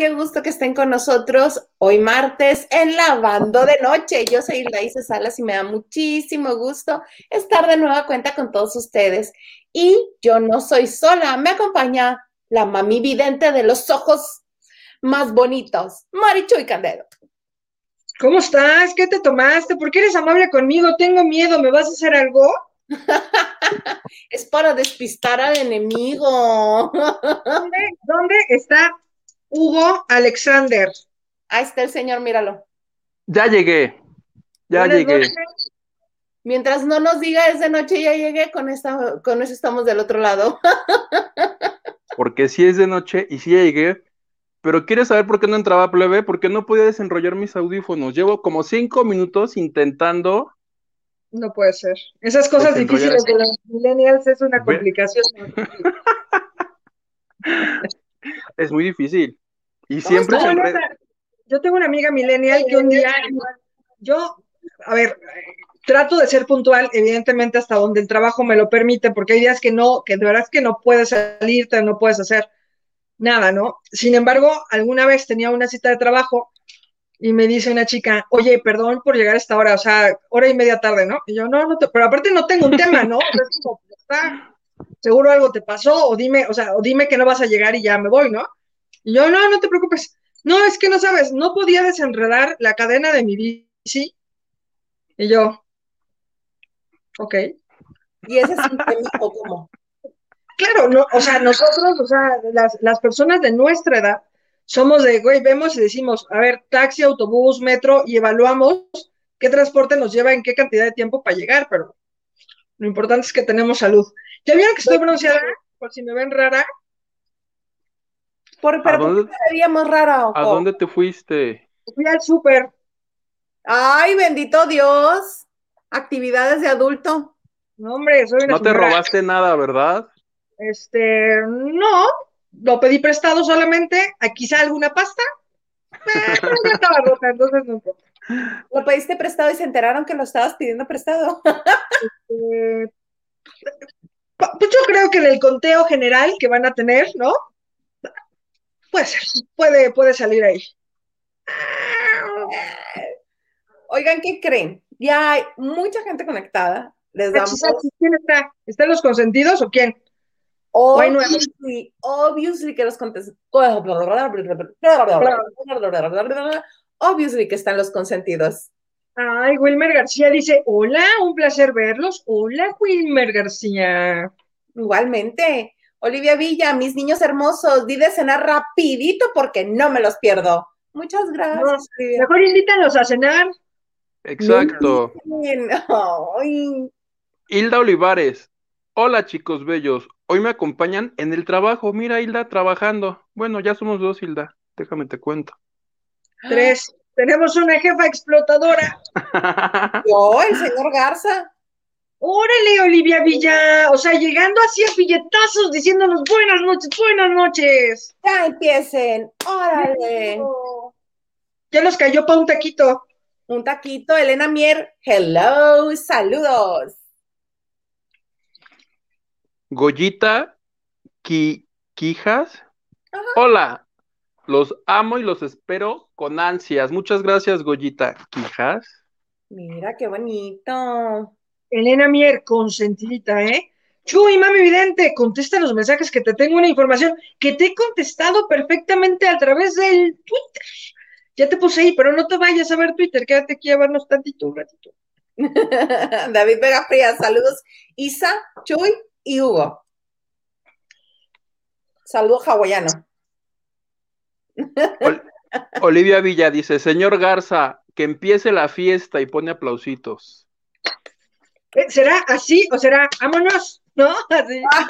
qué gusto que estén con nosotros hoy martes en Lavando de Noche. Yo soy Isa Salas y me da muchísimo gusto estar de nueva cuenta con todos ustedes. Y yo no soy sola, me acompaña la mami vidente de los ojos más bonitos, Marichuy Candedo. ¿Cómo estás? ¿Qué te tomaste? ¿Por qué eres amable conmigo? Tengo miedo, ¿me vas a hacer algo? es para despistar al enemigo. ¿Dónde, ¿Dónde, está Hugo Alexander? Ahí está el señor, míralo. Ya llegué, ya llegué. Mientras no nos diga es de noche, ya llegué, con, esta, con eso estamos del otro lado. Porque sí es de noche y sí ya llegué, pero ¿quieres saber por qué no entraba plebe? Porque no podía desenrollar mis audífonos. Llevo como cinco minutos intentando no puede ser. Esas cosas difíciles de los millennials es una complicación. es muy difícil. Y siempre, Yo tengo una amiga millennial que un día, yo, a ver, trato de ser puntual, evidentemente hasta donde el trabajo me lo permite, porque hay días que no, que de verdad es que no puedes salirte, no puedes hacer nada, ¿no? Sin embargo, alguna vez tenía una cita de trabajo y me dice una chica, oye, perdón por llegar a esta hora, o sea, hora y media tarde, ¿no? Y yo, no, no, te, pero aparte no tengo un tema, ¿no? está, seguro algo te pasó, o dime, o sea, o dime que no vas a llegar y ya me voy, ¿no? Y yo, no, no te preocupes. No, es que no sabes, no podía desenredar la cadena de mi bici. Y yo, ok. ¿Y ese es un tema o cómo? Claro, no, o sea, nosotros, o sea, las, las personas de nuestra edad, somos de, güey, vemos y decimos, a ver, taxi, autobús, metro, y evaluamos qué transporte nos lleva en qué cantidad de tiempo para llegar, pero lo importante es que tenemos salud. ¿Ya vieron que estoy bronceada? Por si me ven rara. Por, pero ¿por qué veríamos rara? ¿A dónde te fuiste? Fui al súper. Ay, bendito Dios. Actividades de adulto. No, hombre, soy una No te robaste nada, ¿verdad? Este, no, lo pedí prestado solamente, quizá alguna pasta, pero ya estaba rota, entonces no importa. Lo pediste prestado y se enteraron que lo estabas pidiendo prestado. Este, pues yo creo que en el conteo general que van a tener, ¿no? Pues puede, puede salir ahí. Oigan, ¿qué creen? Ya hay mucha gente conectada. Les damos... ¿Quién está? ¿Están los consentidos o quién? Obviously, obviously que los contest... Obviously que están los consentidos. Ay, Wilmer García dice, hola, un placer verlos. Hola, Wilmer García. Igualmente. Olivia Villa, mis niños hermosos, di de cenar rapidito porque no me los pierdo. Muchas gracias. mejor invítanos a cenar. Exacto. Hilda Olivares, hola chicos bellos, Hoy me acompañan en el trabajo. Mira, Hilda trabajando. Bueno, ya somos dos, Hilda. Déjame te cuento. Tres. Tenemos una jefa explotadora. oh, el señor Garza. Órale, Olivia Villa. O sea, llegando así a billetazos diciéndonos buenas noches, buenas noches. Ya empiecen. Órale. Ya nos cayó para un taquito. Un taquito, Elena Mier. Hello, saludos. Goyita Quijas. Hola, los amo y los espero con ansias. Muchas gracias, Goyita Quijas. Mira, qué bonito. Elena Mier, consentidita, ¿eh? Chuy, mami vidente, contesta los mensajes que te tengo una información que te he contestado perfectamente a través del Twitter. Ya te puse ahí, pero no te vayas a ver Twitter, quédate aquí a vernos tantito, un ratito. David Vega Frías, saludos. Isa, Chuy, y Hugo. Saludo hawaiano. Olivia Villa dice, señor Garza, que empiece la fiesta y pone aplausitos. Eh, ¿Será así o será vámonos? ¿No? Ah,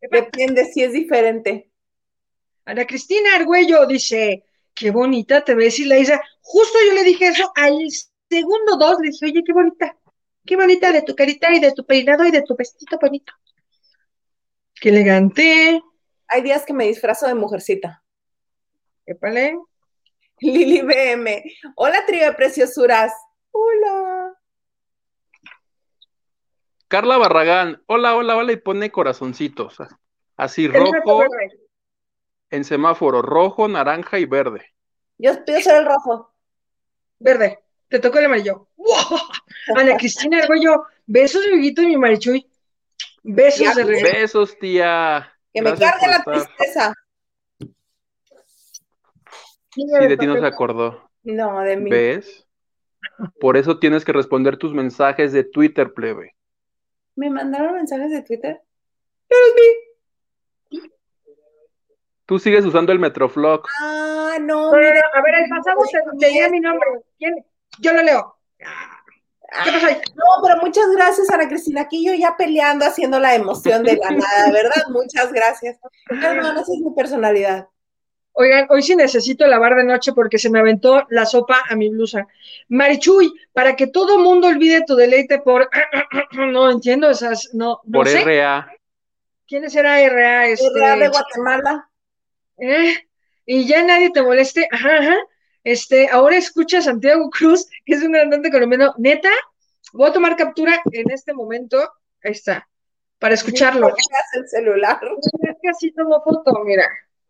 depende si es diferente. Ana Cristina Argüello dice, qué bonita te ves y la dice, justo yo le dije eso al segundo dos, le dije, oye, qué bonita, qué bonita de tu carita y de tu peinado y de tu vestido bonito. Qué elegante. Hay días que me disfrazo de mujercita. Épale. Lili BM. Hola, trío de preciosuras. Hola. Carla Barragán. Hola, hola, hola. Y pone corazoncitos. Así rojo. en semáforo, rojo, naranja y verde. Yo pido ser el rojo. Verde. Te tocó el amarillo. ¡Wow! Ana Cristina Arguello, besos, amiguito y mi marichuy. Besos de regreso. Besos, tía. Que me Gracias cargue la tristeza. Sí, de ti no se acordó. No, de mí. ¿Ves? Por eso tienes que responder tus mensajes de Twitter, plebe. ¿Me mandaron mensajes de Twitter? Eres mí. Tú sigues usando el Metroflog. Ah, no, mira. no, a ver, el pasado se tenía mi nombre. ¿Quién? Yo lo leo. ¿Qué pasó ahí? No, pero muchas gracias, Ana Cristina. Aquí yo ya peleando, haciendo la emoción de la nada, ¿verdad? Muchas gracias. No, no, esa es mi personalidad. Oigan, hoy sí necesito lavar de noche porque se me aventó la sopa a mi blusa. Marichuy, para que todo mundo olvide tu deleite por... No entiendo esas... No, no Por sé. RA. ¿Quiénes era RA? Este, Real de Guatemala. eh, y ya nadie te moleste. Ajá, ajá. Este, ahora escucha a Santiago Cruz, que es un cantante colombiano. Neta, voy a tomar captura en este momento. Ahí está. Para escucharlo. El celular. Es que así tomo foto, mira.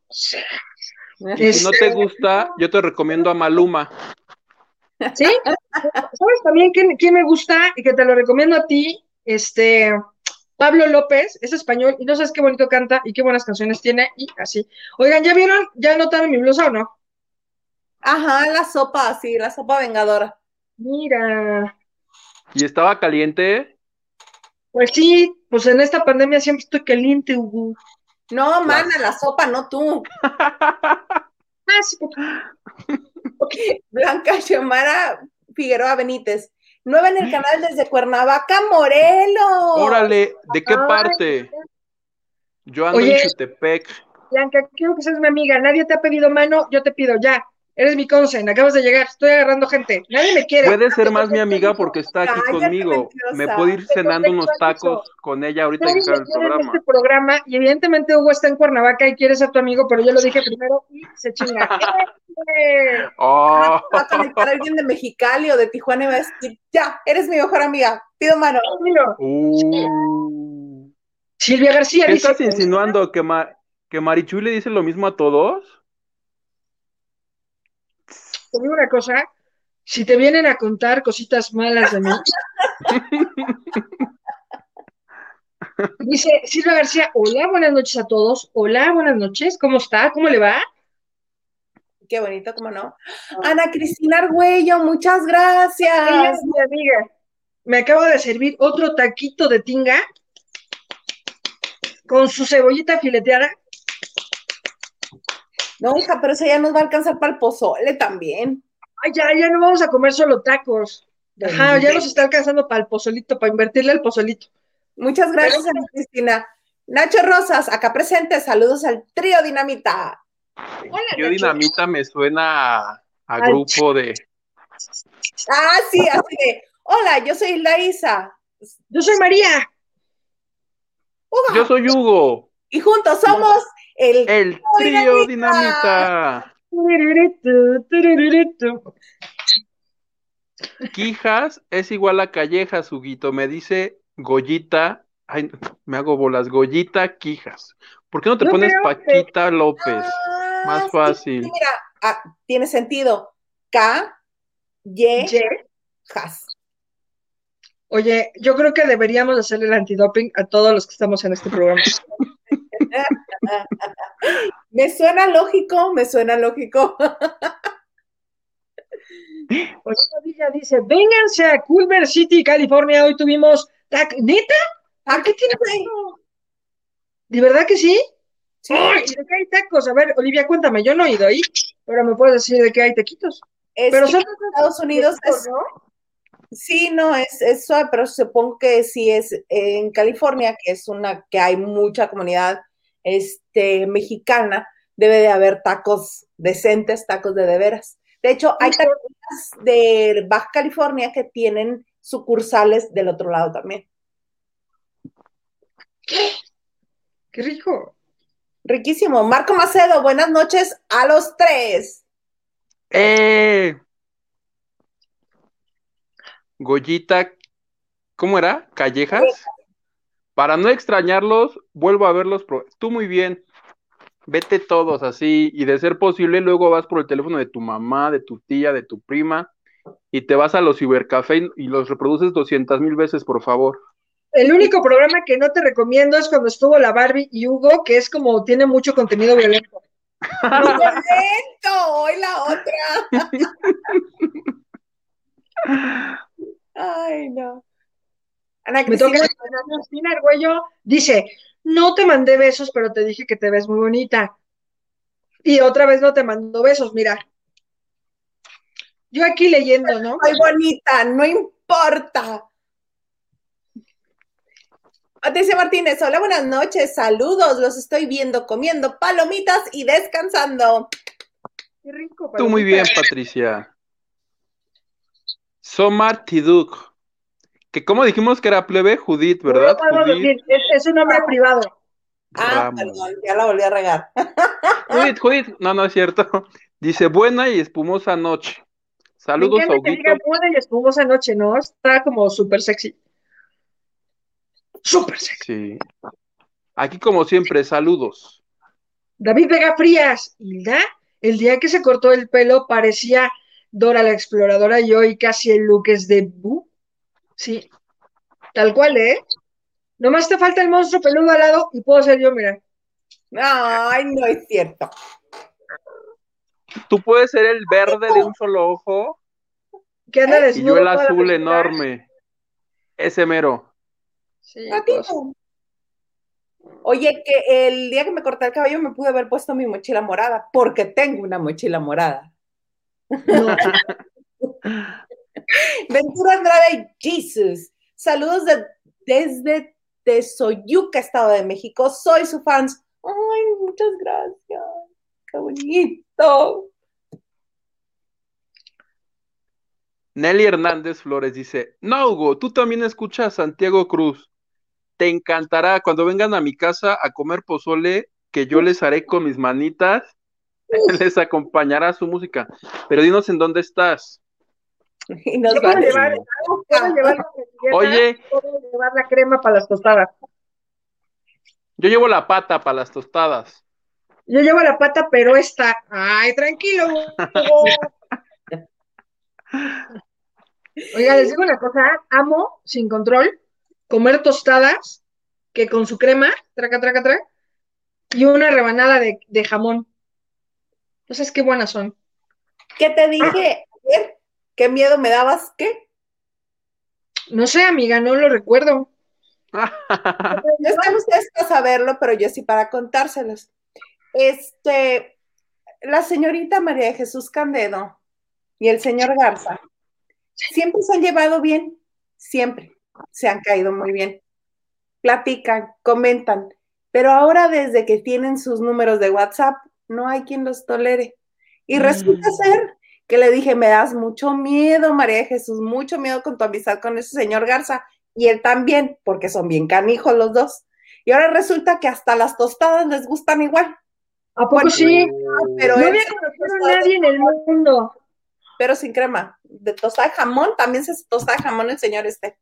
Si no te gusta, yo te recomiendo a Maluma. ¿Sí? ¿Sabes también quién, quién me gusta y que te lo recomiendo a ti? Este, Pablo López, es español y no sabes qué bonito canta y qué buenas canciones tiene y así. Oigan, ¿ya vieron? ¿Ya notaron mi blusa o no? Ajá, la sopa, sí, la sopa vengadora. Mira, Y estaba caliente. pues sí, pues en esta pandemia siempre estoy caliente, Hugo. No, mana, la sopa, no tú. Ah, Blanca Xiomara Figueroa Benítez. Nueva en el canal desde Cuernavaca, Morelos. Órale, ¿de qué Ay. parte? Yo ando Oye. en Chutepec. Blanca, quiero que seas mi amiga. Nadie te ha pedido mano, yo te pido ya. Eres mi consen, acabas de llegar, estoy agarrando gente. Nadie me quiere. Puede ser más mi amiga porque está aquí Cállate, conmigo. mentirosa. Me puedo ir cenando unos tacos con ella ahorita que Nadie me el en programa. este programa y evidentemente Hugo está en Cuernavaca y quiere ser tu amigo, pero yo lo dije primero y se chinga. ¡Eh! Oh, Va a conectar a alguien de Mexicali o de Tijuana y va a decir, ya, eres mi mejor amiga, pido mano. Uh. Silvia García ¿Qué dice, estás insinuando? ¿Que, Ma- ¿Que Marichuy le dice lo mismo a todos? Te digo una cosa, si te vienen a contar cositas malas de mí. Dice Silvia García, hola, buenas noches a todos. Hola, buenas noches, ¿cómo está? ¿Cómo le va? Qué bonito, ¿cómo no? Ana Cristina Argüello, muchas gracias. mi amiga. Me acabo de servir otro taquito de tinga con su cebollita fileteada. No, hija, pero eso ya nos va a alcanzar para el pozole también. Ay, ya, ya no vamos a comer solo tacos. Ajá, ya nos está alcanzando para el pozolito, para invertirle al pozolito. Muchas gracias, Ana Cristina. Nacho Rosas, acá presente, saludos al trío Dinamita. Hola, Yo dinamita me suena a, grupo de... Ah, sí, así de, hola, yo soy Hilda Isa. Yo soy María. Uga. Yo soy Hugo, Y juntos somos el... el trío dinamita. Quijas es igual a callejas, Huguito. Me dice Goyita. Ay, me hago bolas. Goyita Quijas. ¿Por qué no te No pones que- Paquita López? Ah, Más sí, fácil. sí, mira, ah, tiene sentido. K, Y, Ye. Jas. Oye, yo creo que deberíamos hacerle el antidoping a todos los que estamos en este programa. Me suena lógico, me suena lógico. Oye, Villa dice, vénganse a Culver City, California. Hoy tuvimos tac- ¿Neta? ¿A qué tiene? ¿De verdad que sí? Sí. Ay, ¿y ¿De qué hay tacos? A ver, Olivia, cuéntame, yo no he ido ahí, pero me puedes decir de qué hay taquitos. Es Pero son en Estados Unidos es, ¿no? sí, no, es, es suave, pero supongo que sí es en California, que es una, que hay mucha comunidad este, mexicana, debe de haber tacos decentes, tacos de de veras. De hecho, hay taquerías de Baja California que tienen sucursales del otro lado también. Qué rico. Riquísimo. Marco Macedo, buenas noches a los tres. ¡Eh! Goyita, ¿cómo era? ¿Callejas? Para no extrañarlos, vuelvo a verlos. pro- Tú muy bien. Vete todos así, y de ser posible, luego vas por el teléfono de tu mamá, de tu tía, de tu prima, y te vas a los cibercafé y los reproduces 200 mil veces, por favor. El único programa que no te recomiendo es cuando estuvo la Barbie y Hugo, que es como tiene mucho contenido violento. ¡Violento! Hoy la otra. Ay, no. Ana Cristina, Cristina Argüello, dice, no te mandé besos, pero te dije que te ves muy bonita. Y otra vez no te mando besos, mira. Yo aquí leyendo, ¿no? soy bonita, no importa. Patricia Martínez, hola, buenas noches, saludos, los estoy viendo comiendo palomitas y descansando. Qué rico. Tú muy bien, Patricia. Somar Tiduk. Que como dijimos que era plebe, Judith, ¿verdad? No puedo Judith decir, es, es un nombre privado. Ah, perdón, ya la volví a regar. Judith, Judith, no, no es cierto. Dice buena y espumosa noche. Saludos, encanta que Audito. diga buena y espumosa noche, ¿no? Está como súper sexy. Súper sexy. Sí. Aquí, como siempre, saludos. David Vega Frías, Hilda, el día que se cortó el pelo parecía Dora la exploradora y hoy casi el look es de Bu. Sí, tal cual, ¿eh? Nomás te falta el monstruo peludo al lado y puedo ser yo, mira. Ay, no es cierto. Tú puedes ser el verde de un solo ojo Que anda y yo desnudo. el azul enorme. Ese mero. Sí, pues, Oye, que el día que me corté el cabello me pude haber puesto mi mochila morada, porque tengo una mochila morada. no. Ventura Andrade, Jesus. Saludos de- desde Tezoyuca, Estado de México. Soy su fans. Ay, muchas gracias. Qué bonito. Nelly Hernández Flores dice, no, tú también escuchas a Santiago Cruz. Te encantará cuando vengan a mi casa a comer pozole, que yo les haré con mis manitas, les acompañará su música. Pero dinos en dónde estás. Y nos Yo va a puedo llevar, puedo llevar la Oye, puedo llevar la crema para las tostadas. yo llevo la pata para las tostadas. Yo llevo la pata, pero esta. Ay, tranquilo. Oiga, les digo una cosa, amo, sin control, comer tostadas que con su crema, traca, traca, traca, y una rebanada de, de jamón. Entonces, qué buenas son. ¿Qué te dije ayer? ¿Qué miedo me dabas? ¿Qué? No sé, amiga, no lo recuerdo. No están ustedes para saberlo, pero yo sí para contárselos. Este, la señorita María de Jesús Candedo y el señor Garza siempre se han llevado bien, siempre se han caído muy bien. Platican, comentan, pero ahora desde que tienen sus números de WhatsApp, no hay quien los tolere. Y resulta ser que le dije, me das mucho miedo, María de Jesús, mucho miedo con tu amistad con ese señor Garza. Y él también, porque son bien canijos los dos. Y ahora resulta que hasta las tostadas les gustan igual. ¿A poco Bueno, sí? Pero, No había conocido a de- nadie en el mundo. pero sin crema. De tostada de jamón, también se tosta de jamón el señor este.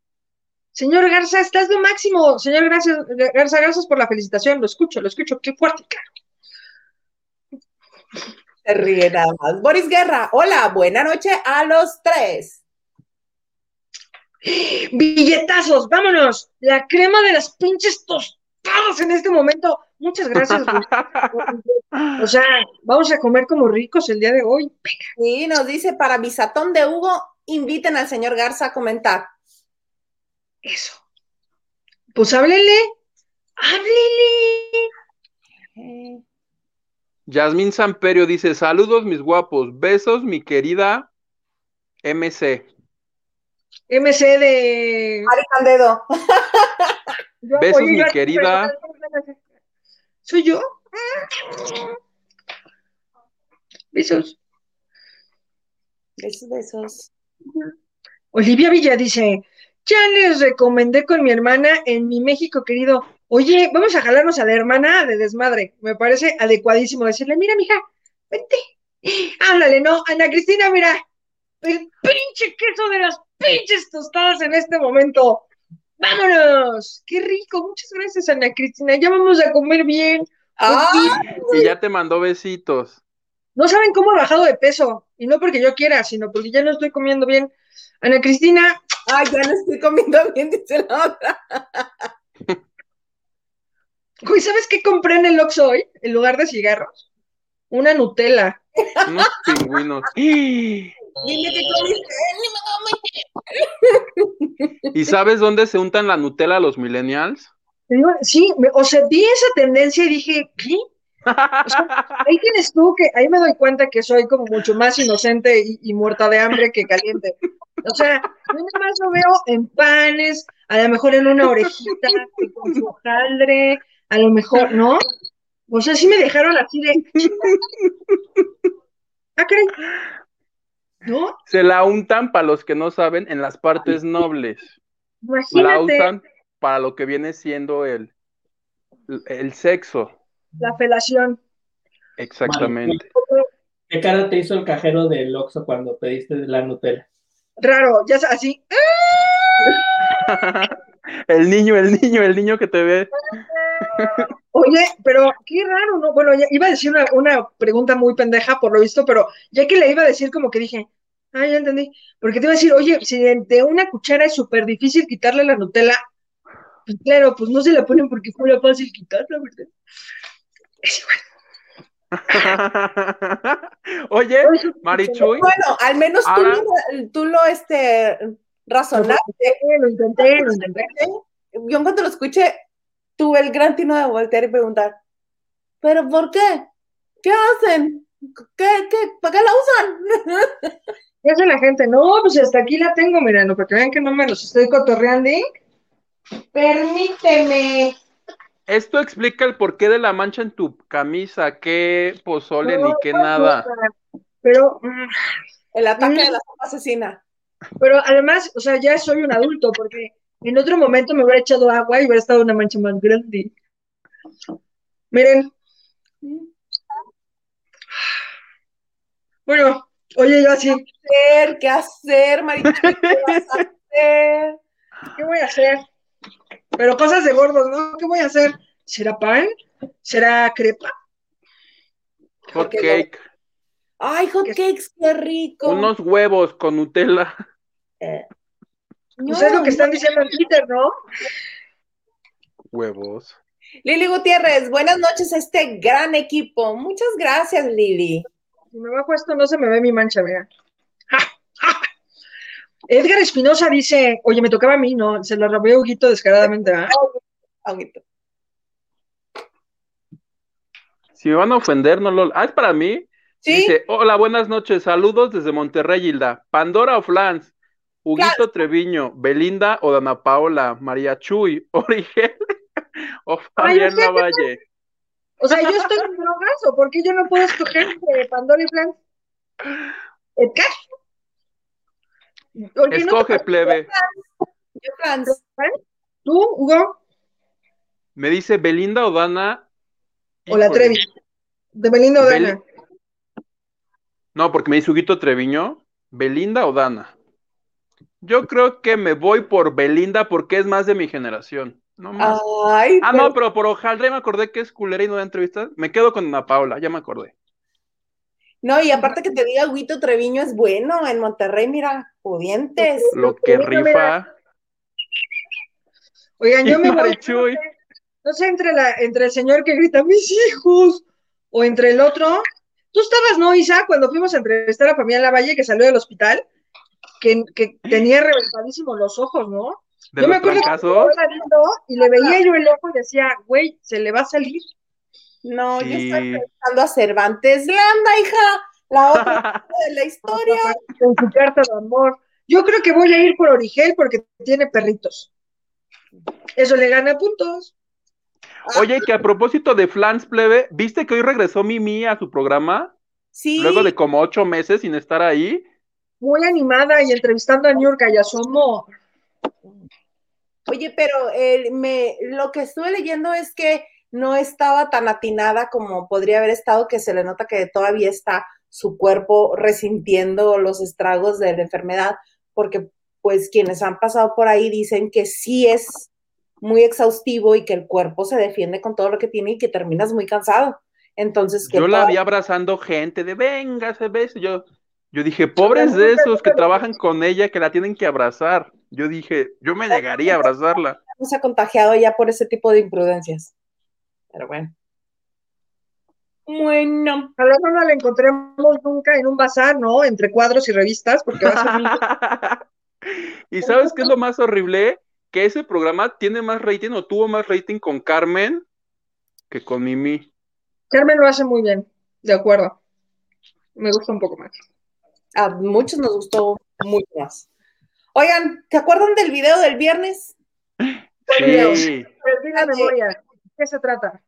Señor Garza, estás lo máximo. Señor gracias, Garza, gracias por la felicitación. Lo escucho, lo escucho. Qué fuerte, cara. Se ríe nada más. Boris Guerra, hola, buena noche a los tres. Billetazos, vámonos. La crema de las pinches tostadas en este momento. Muchas gracias. o sea, vamos a comer como ricos el día de hoy. Y nos dice, para bisatón de Hugo, inviten al señor Garza a comentar. Eso. Pues háblele. Háblele. Yasmín Samperio dice, saludos mis guapos, besos mi querida MC. MC de. Mari Candedo. Besos, mi yo querida. ¿Soy yo? Besos. Besos, besos. Olivia Villa dice, ya les recomendé con mi hermana en mi México querido. Oye, vamos a jalarnos a la hermana de desmadre. Me parece adecuadísimo decirle, mira, mija, vente. Háblale, ¿no? Ana Cristina, mira, el pinche queso de las pinches tostadas en este momento. ¡Vámonos! ¡Qué rico! Muchas gracias, Ana Cristina. Ya vamos a comer bien. ¡Ah! Y ya te mandó besitos. No saben cómo he bajado de peso. Y no porque yo quiera, sino porque ya no estoy comiendo bien. Ana Cristina, Ay, ya no estoy comiendo bien, dice la otra. güey, ¿sabes qué compré en el Oxxo hoy? En lugar de cigarros. Una Nutella. Unos pingüinos. ¡Y! Dime qué comiste. ¿Y sabes dónde se untan la Nutella los millennials? Sí, me- o sea, vi esa tendencia y dije, ¿qué? O sea, ahí tienes tú que, ahí me doy cuenta que soy como mucho más inocente y, y muerta de hambre que caliente. O sea, yo nada más lo veo en panes, a lo mejor en una orejita, que con su hojaldre, a lo mejor, ¿no? O sea, sí me dejaron así de, ah, caray, ¿no? Se la untan, para los que no saben, en las partes nobles. La Imagínate usan para lo que viene siendo el, el sexo. la felación. Exactamente. ¿Qué cara te hizo el cajero del Oxxo cuando pediste la Nutella? Raro, ya sabes, así, El niño, el niño, el niño que te ve. Oye, pero qué raro, ¿no? Bueno, ya iba a decir una, una pregunta muy pendeja por lo visto, pero ya que le iba a decir como que dije, ah, ya entendí, porque te iba a decir, oye, si de, una cuchara es súper difícil quitarle la Nutella, pues claro, pues no se la ponen porque fuera fácil quitarla, ¿verdad? Es igual. Oye, Marichuy, Bueno, al menos tú, Ahora- lo- tú lo este, razonaste. Lo intenté, lo intenté. Yo en cuanto lo escuché, tuve el gran tino de voltear y preguntar, ¿pero por qué? ¿Qué hacen? ¿Qué, qué, ¿Para qué la usan? ¿Qué hace la gente? No, pues hasta aquí la tengo, mirando, para que vean que no me los estoy cotorreando. Permíteme. esto explica el porqué de la mancha en tu camisa, qué pozole No, ni qué no, nada. Pero, mm, El ataque de la sopa asesina. Pero además, o sea, ya soy un adulto, porque en otro momento me hubiera echado agua y hubiera estado una mancha más grande. Miren, bueno, oye, yo así, ¿Qué hacer? ¿Qué hacer, Marichuy? ¿Qué vas a hacer? ¿qué voy a hacer? Pero cosas de gordos, ¿no? ¿Qué voy a hacer? ¿Será pan? ¿Será crepa? Hot cake, Ay, hot cakes, qué rico. unos huevos con Nutella. Eh, Pues no, es lo que están diciendo en Twitter, ¿no? Huevos. Lili Gutiérrez, buenas noches a este gran equipo. Muchas gracias, Lili. Si me bajo esto no se me ve mi mancha. ¡Ja! Edgar Espinosa dice, oye, me tocaba a mí, ¿no? Se lo robé a Huguito descaradamente, ¿verdad? Aguito. Si me van a ofender, no lo. Ah, es para mí. ¿Sí? Dice, hola, buenas noches, saludos desde Monterrey, Hilda. Pandora o Flans, Huguito Treviño, Belinda o Dana Paola, María Chuy, Origel o Fabián Lavalle. O sea, yo estoy en drogas, ¿o por qué yo no puedo escoger entre Pandora y. ¿Por qué no Escoge, te- plebe. ¿Tú, Hugo? Me dice Belinda o Dana. ¿O la. Trevi? ¿De Belinda o Bel- Dana? No, porque me dice Huguito Treviño, Belinda o Dana. Yo creo que me voy por Belinda porque es más de mi generación. No más. Ay, Ah, pero- no, pero por Hojaldre me acordé que es culera y no da entrevistas. Me quedo con Ana Paula, ya me acordé. No, y aparte que te diga Huito Treviño es bueno en Monterrey, mira, pudientes. Lo que Mira, mira. rifa. Oigan, yo Y me voy, no sé, entre, la, entre el señor que grita, mis hijos, o entre el otro. Tú estabas, ¿no, Isa, cuando fuimos a entrevistar a Fabián Lavalle, que salió del hospital, que, que tenía reventadísimos los ojos, ¿no? De yo me los acuerdo que viendo y le veía yo el ojo y decía, güey, se le va a salir. No, yo Sí. estoy pensando a Cervantes Landa, hija, la otra de la historia. con su carta de amor. Yo creo que voy a ir por Origel porque tiene perritos. Eso le gana puntos. Oye, que a propósito de Flans Plebe, ¿viste que hoy regresó Mimi a su programa? Sí, Luego de como ocho meses sin estar ahí. Muy animada y entrevistando a Niurka y a su amor. oye, pero eh, me, lo que estuve leyendo es que no estaba tan atinada como podría haber estado, que se le nota que todavía está su cuerpo resintiendo los estragos de la enfermedad, porque pues quienes han pasado por ahí dicen que sí es muy exhaustivo y que el cuerpo se defiende con todo lo que tiene y que terminas muy cansado. Entonces, yo la vi abrazando gente de venga, se ve, yo, yo dije, pobres de esos que trabajan con ella que la tienen que abrazar. Yo dije, yo me negaría a abrazarla. No se ha contagiado ya por ese tipo de imprudencias. Pero bueno. Bueno. A lo no la encontremos nunca en un bazar, ¿no? Entre cuadros y revistas, porque va a ser ¿Y sabes qué es lo más horrible? Que ese programa tiene más rating o tuvo más rating con Carmen que con Mimi. Carmen lo hace muy bien, de acuerdo. Me gusta un poco más a muchos nos gustó mucho más. Oigan, ¿te acuerdan del video del viernes? Sí. la memoria. ¿Qué se trata?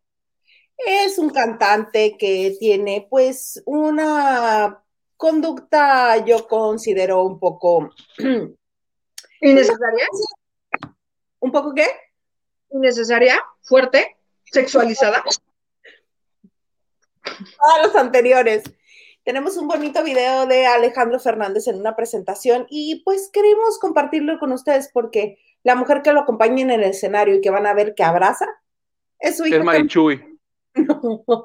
Es un cantante que tiene pues una conducta, yo considero un poco... ¿Innecesaria? ¿Un poco qué? ¿Innecesaria? ¿Fuerte? ¿Sexualizada? A los anteriores tenemos un bonito video de Alejandro Fernández en una presentación y pues queremos compartirlo con ustedes porque la mujer que lo acompaña en el escenario y que van a ver que abraza es su hija. Es Marichuy.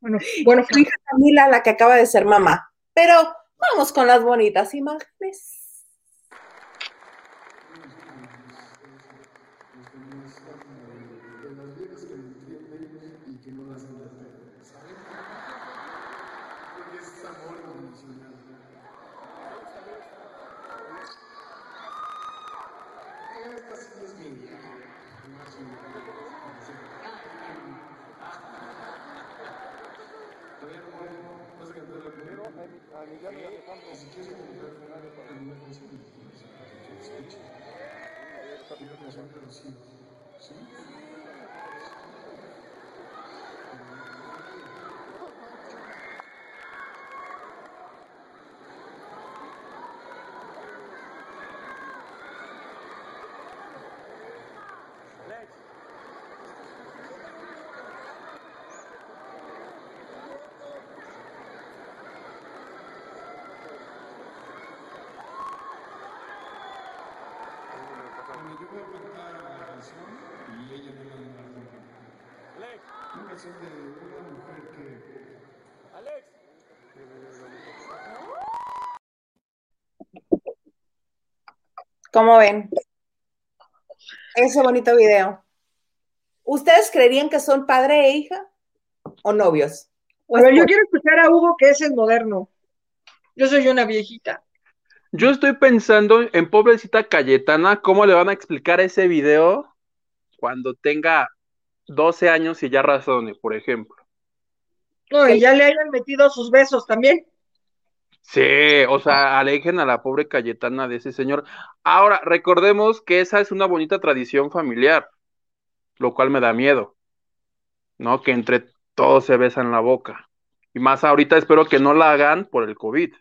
Bueno, bueno, su hija Camila, la que acaba de ser mamá. Pero vamos con las bonitas imágenes. reflexión. ¿Cómo ven? Ese bonito video. ¿Ustedes creerían que son padre e hija o novios? Bueno, yo quiero escuchar a Hugo, que es el moderno. Yo soy una viejita. Yo estoy pensando en pobrecita Cayetana, ¿cómo le van a explicar ese video cuando tenga 12 años y ya razone, por ejemplo? No, y ya le hayan metido sus besos también. Sí, o sea, alejen a la pobre Cayetana de ese señor. Ahora, recordemos que esa es una bonita tradición familiar, lo cual me da miedo, ¿no? Que entre todos se besan la boca. Y más ahorita espero que no la hagan por el COVID.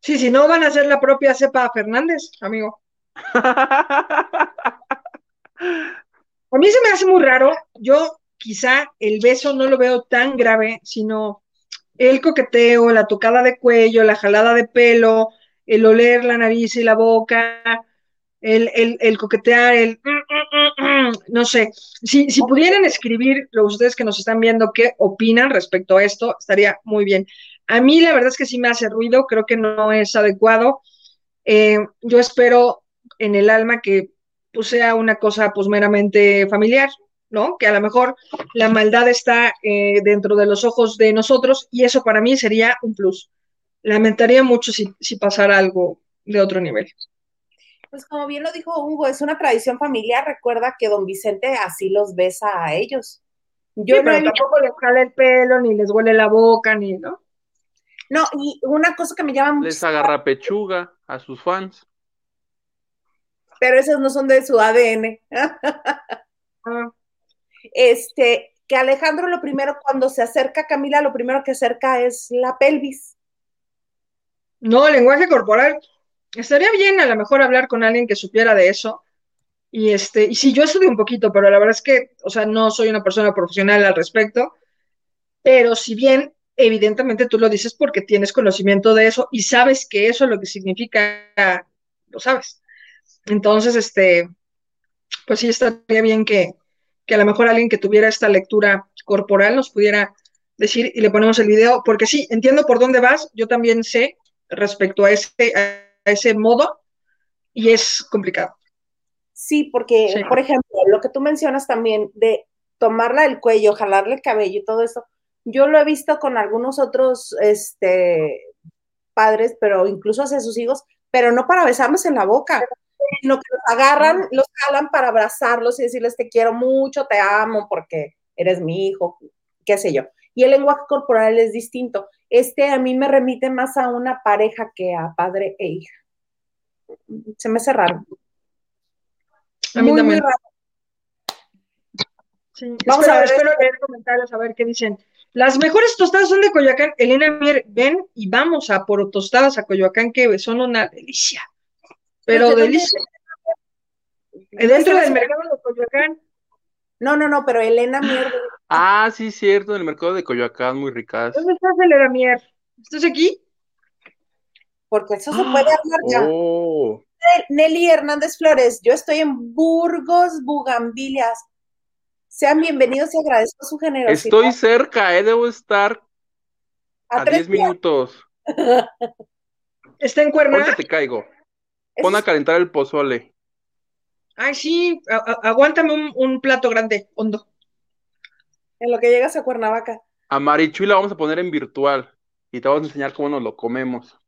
Sí, si no van a ser la propia cepa Fernández, amigo. A mí se me hace muy raro. Yo quizá el beso no lo veo tan grave, sino el coqueteo, la tocada de cuello, la jalada de pelo, el oler la nariz y la boca, el, el, coquetear, el... No sé, si, si pudieran escribir, los ustedes que nos están viendo, qué opinan respecto a esto, estaría muy bien. A mí la verdad es que sí me hace ruido, creo que no es adecuado. Eh, yo espero en el alma que pues, sea una cosa pues meramente familiar, ¿no? Que a lo mejor la maldad está eh, dentro de los ojos de nosotros y eso para mí sería un plus. Lamentaría mucho si, si pasara algo de otro nivel. Pues como bien lo dijo Hugo, es una tradición familiar. Recuerda que don Vicente así los besa a ellos. Yo no tampoco les jala el pelo, ni les huele la boca, ni, ¿no? No, y una cosa que me llama mucho. Les agarra pechuga a sus fans. Pero esos no son de su ADN. ah este, que Alejandro lo primero cuando se acerca a Camila, lo primero que acerca es la pelvis. No, lenguaje corporal. Estaría bien a lo mejor hablar con alguien que supiera de eso. Y este, y sí, yo estudié un poquito, pero la verdad es que, o sea, no soy una persona profesional al respecto. Pero si bien, evidentemente tú lo dices porque tienes conocimiento de eso y sabes que eso es lo que significa, lo sabes. Entonces, este, pues sí estaría bien que, que a lo mejor alguien que tuviera esta lectura corporal nos pudiera decir y le ponemos el video, porque sí, entiendo por dónde vas, yo también sé respecto a ese, a ese modo y es complicado. Sí, porque, Sí. por ejemplo, lo que tú mencionas también de tomarla del cuello, jalarle el cabello y todo eso, yo lo he visto con algunos otros este, padres, pero incluso hacia sus hijos, pero no para besarlos en la boca, sino que los agarran, los jalan para abrazarlos y decirles te quiero mucho, te amo porque eres mi hijo, qué sé yo. Y el lenguaje corporal es distinto. Este a mí me remite más a una pareja que a padre e hija. Se me hace raro. A mí muy, muy también. raro. Sí, Vamos espero, a ver espero leer comentarios a ver qué dicen. Las mejores tostadas son de Coyoacán. Elena Mier, ven y vamos a por tostadas a Coyoacán, que son una delicia. Pero ¿De dónde? delicia. Dentro del mercado de Coyoacán. No, no, no, pero Elena Mier, Ah, sí, cierto, en el mercado de Coyoacán, muy ricas. ¿Dónde estás, Elena Mier? ¿Estás aquí? porque eso se puede hablar ya. Oh, Nelly Hernández Flores, yo estoy en Burgos, Bugambilias. Sean bienvenidos y agradezco su generosidad. estoy cerca, eh, debo estar a a tres 10 minutos. ¿Está en Ahorita Cuerna? te caigo. Pon a calentar el pozole. Ay, sí, a- a- aguántame un, un plato grande, hondo. En lo que llegas a Cuernavaca. A Marichuy la vamos a poner en virtual y te vamos a enseñar cómo nos lo comemos.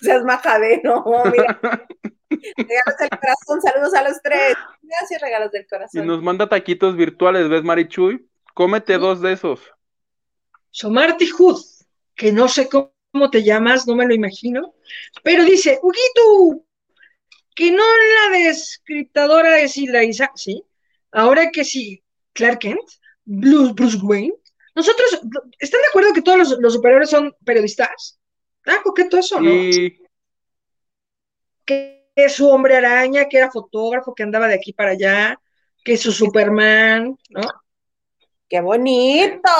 Seas majadero, mira. regalos del corazón, saludos a los tres. Gracias, regalos del Y corazón. nos manda taquitos virtuales, ¿ves, Marichuy? Cómete dos de esos. Somarty Hood, que no sé cómo, cómo te llamas, no me lo imagino, pero dice, Huguito, que no la descriptadora es Hilda Isa, ¿sí? Ahora que sí, Clark Kent, Bruce, Bruce Wayne, nosotros, ¿están de acuerdo que todos los, los superhéroes son periodistas? Ah, coqueto eso, ¿no? Y Que es su hombre araña, que era fotógrafo, que andaba de aquí para allá, que es su Superman, ¿no? ¡Qué bonito!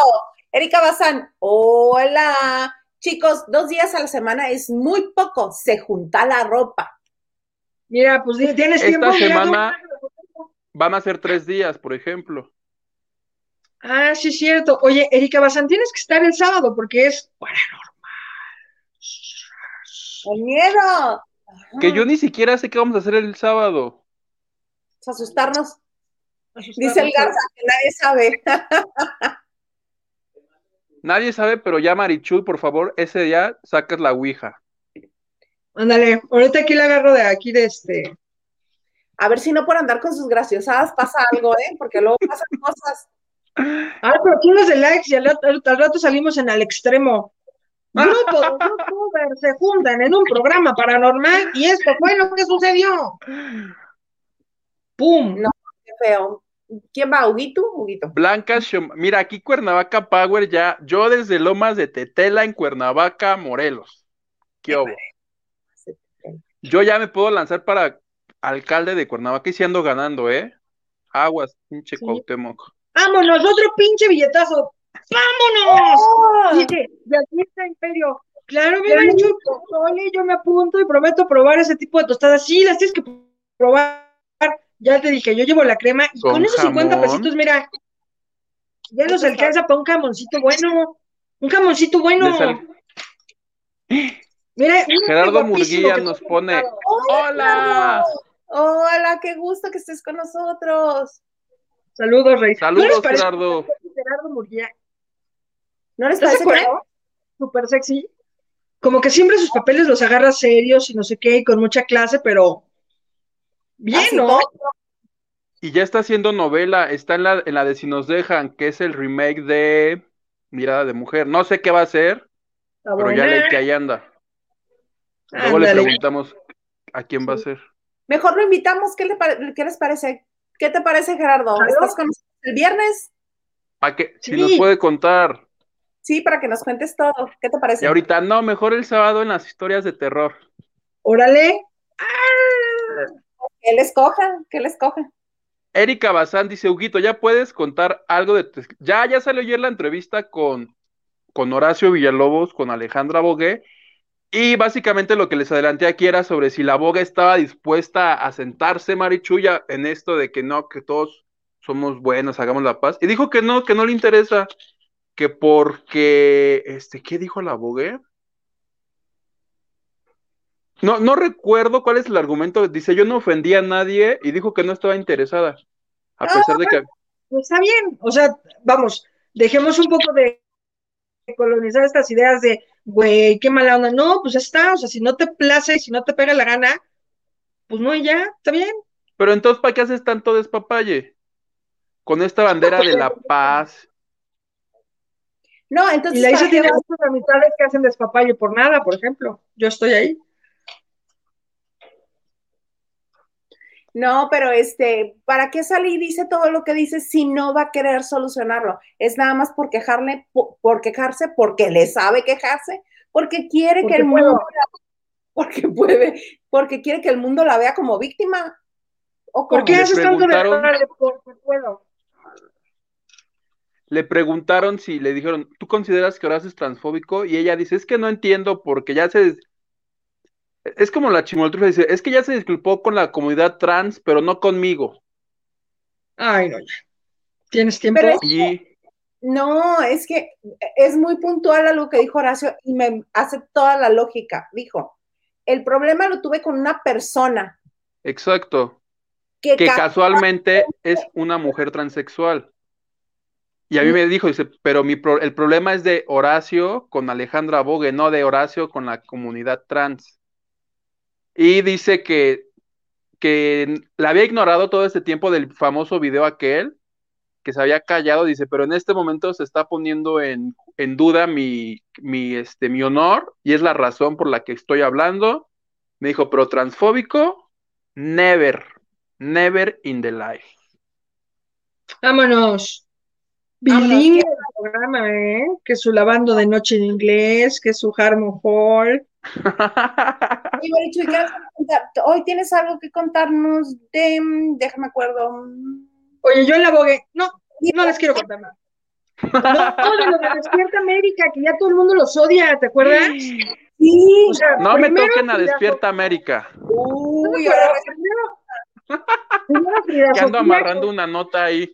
Erika Bazán, hola. Chicos, dos días a la semana es muy poco. Se junta la ropa. Mira, pues tienes Esta tiempo. mira, semana- van a ser tres días, por ejemplo. Ah, sí, es cierto. Oye, Erika Bazán, tienes que estar el sábado porque es paranormal. ¡Con miedo! Que yo ni siquiera sé qué vamos a hacer el sábado. Vamos a asustarnos. Dice el Garza que nadie sabe. Nadie sabe, pero ya Marichuy, por favor, ese día sacas la ouija. Ándale, ahorita aquí la agarro de aquí de este. A ver si no por andar con sus graciosadas pasa algo, ¿eh? Porque luego pasan cosas. Ah, pero aquí los de likes y al, rato- al rato salimos en al extremo. Grupos de youtubers se juntan en un programa paranormal y esto fue lo que sucedió. ¡Pum! No. Qué feo. ¿Quién va? ¿Huguito? Huguito. Blanca, mira, aquí Cuernavaca Power ya, yo desde Lomas de Tetela en Cuernavaca, Morelos. ¿Qué hubo? Yo ya me puedo lanzar para alcalde de Cuernavaca y si ando ganando, ¿eh? Aguas, pinche Sí. Cuauhtémoc. ¡Vámonos! ¡Otro pinche billetazo! ¡Vámonos! ¡Oh! Dice, y aquí está Imperio. Claro, me han hecho pozole, yo me apunto y prometo probar ese tipo de tostadas. Sí, las tienes que probar. Ya te dije, yo llevo la crema y Con con esos 50 jamón. pesitos, mira, ya nos alcanza para un jamoncito bueno. Un jamoncito bueno. Mira, Gerardo Murguía nos pone. ¡Hola! Hola, qué gusto que estés con nosotros. Saludos, Rey. ¿No Saludos, parece Gerardo. Gerardo Murguía? ¿No les ¿Estás de parece? Súper sexy. Como que siempre sus papeles los agarra serios y no sé qué, y con mucha clase, pero bien, Así ¿no? todo. Y ya está haciendo novela, está en la, en la de Si nos dejan, que es el remake de Mirada de Mujer. No sé qué va a ser, Está pero ya leí que ahí anda. Luego le preguntamos a quién va a ser. Mejor lo invitamos. ¿Qué, le qué les parece? ¿Qué te parece, Gerardo? Claro. ¿Estás con nosotros el viernes? ¿A qué? Si Sí. nos puede contar. Sí, para que nos cuentes todo. ¿Qué te parece? Y ahorita, no, mejor el sábado en las historias de terror. Órale. Que les coja, que les coja. Erika Bazán dice, Huguito, ¿ya puedes contar algo de. Ya, ya salió ayer la entrevista con, con Horacio Villalobos, con Alejandra Bogué, Y básicamente lo que les adelanté aquí era sobre si la boga estaba dispuesta a sentarse, Marichuya, en esto de que no, que todos somos buenos, hagamos la paz. Y dijo que no, que no le interesa, que porque, este, ¿qué dijo la boga? No, no recuerdo cuál es el argumento. Dice, yo no ofendí a nadie y dijo que no estaba interesada. A pesar de que. Pues está bien, o sea, vamos, dejemos un poco de colonizar estas ideas de, güey, qué mala onda. No, pues ya está, o sea, si no te place y si no te pega la gana, pues no, y ya, está bien. Pero entonces, ¿para qué haces tanto despapalle? Con esta bandera de la paz. No, entonces. Y la hice ¿para qué tiene vas- muchas amistades que hacen despapalle por nada, por ejemplo. Yo estoy ahí. No, pero este, ¿para qué salir y dice todo lo que dice si no va a querer solucionarlo? Es nada más por quejarle, por, por quejarse, porque le sabe quejarse, porque quiere Porque que el puedo. mundo, la- porque puede, porque quiere que el mundo la vea como víctima. ¿O ¿Por qué Le haces tanto de porque puedo? Le preguntaron si le dijeron, ¿tú consideras que Horacio es transfóbico? Y ella dice, es que no entiendo porque ya se... Es como la chimoltrufa dice, es que ya se disculpó con la comunidad trans, pero no conmigo. Ay, no, ya. ¿Tienes tiempo? Pero es- Y No, es que es muy puntual a lo que dijo Horacio y me hace toda la lógica. Dijo, el problema lo tuve con una persona exacto, que, que ca- casualmente es una mujer transexual. Y a mí me dijo, dice, pero mi pro- el problema es de Horacio con Alejandra Bogue, no de Horacio con la comunidad trans. Y dice que, que la había ignorado todo este tiempo del famoso video aquel, que se había callado, dice, pero en este momento se está poniendo en, en duda mi, mi, este, mi honor y es la razón por la que estoy hablando. Me dijo, pero transfóbico, never, never in the life. Vámonos. Vámonos, Bilingüe ¿qué? el programa, ¿eh? Que su lavando de noche en inglés, que su Harmon Hall. Hoy tienes algo que contarnos de, mm, déjame acuerdo. mm, Oye, yo en la bogue, no, no les quiero contar nada. No, de lo de Despierta América, que ya todo el mundo los odia, ¿te acuerdas? Sí. O sea, No me toquen a Despierta América, Uy, ahora primero- primero que ando amarrando una nota ahí.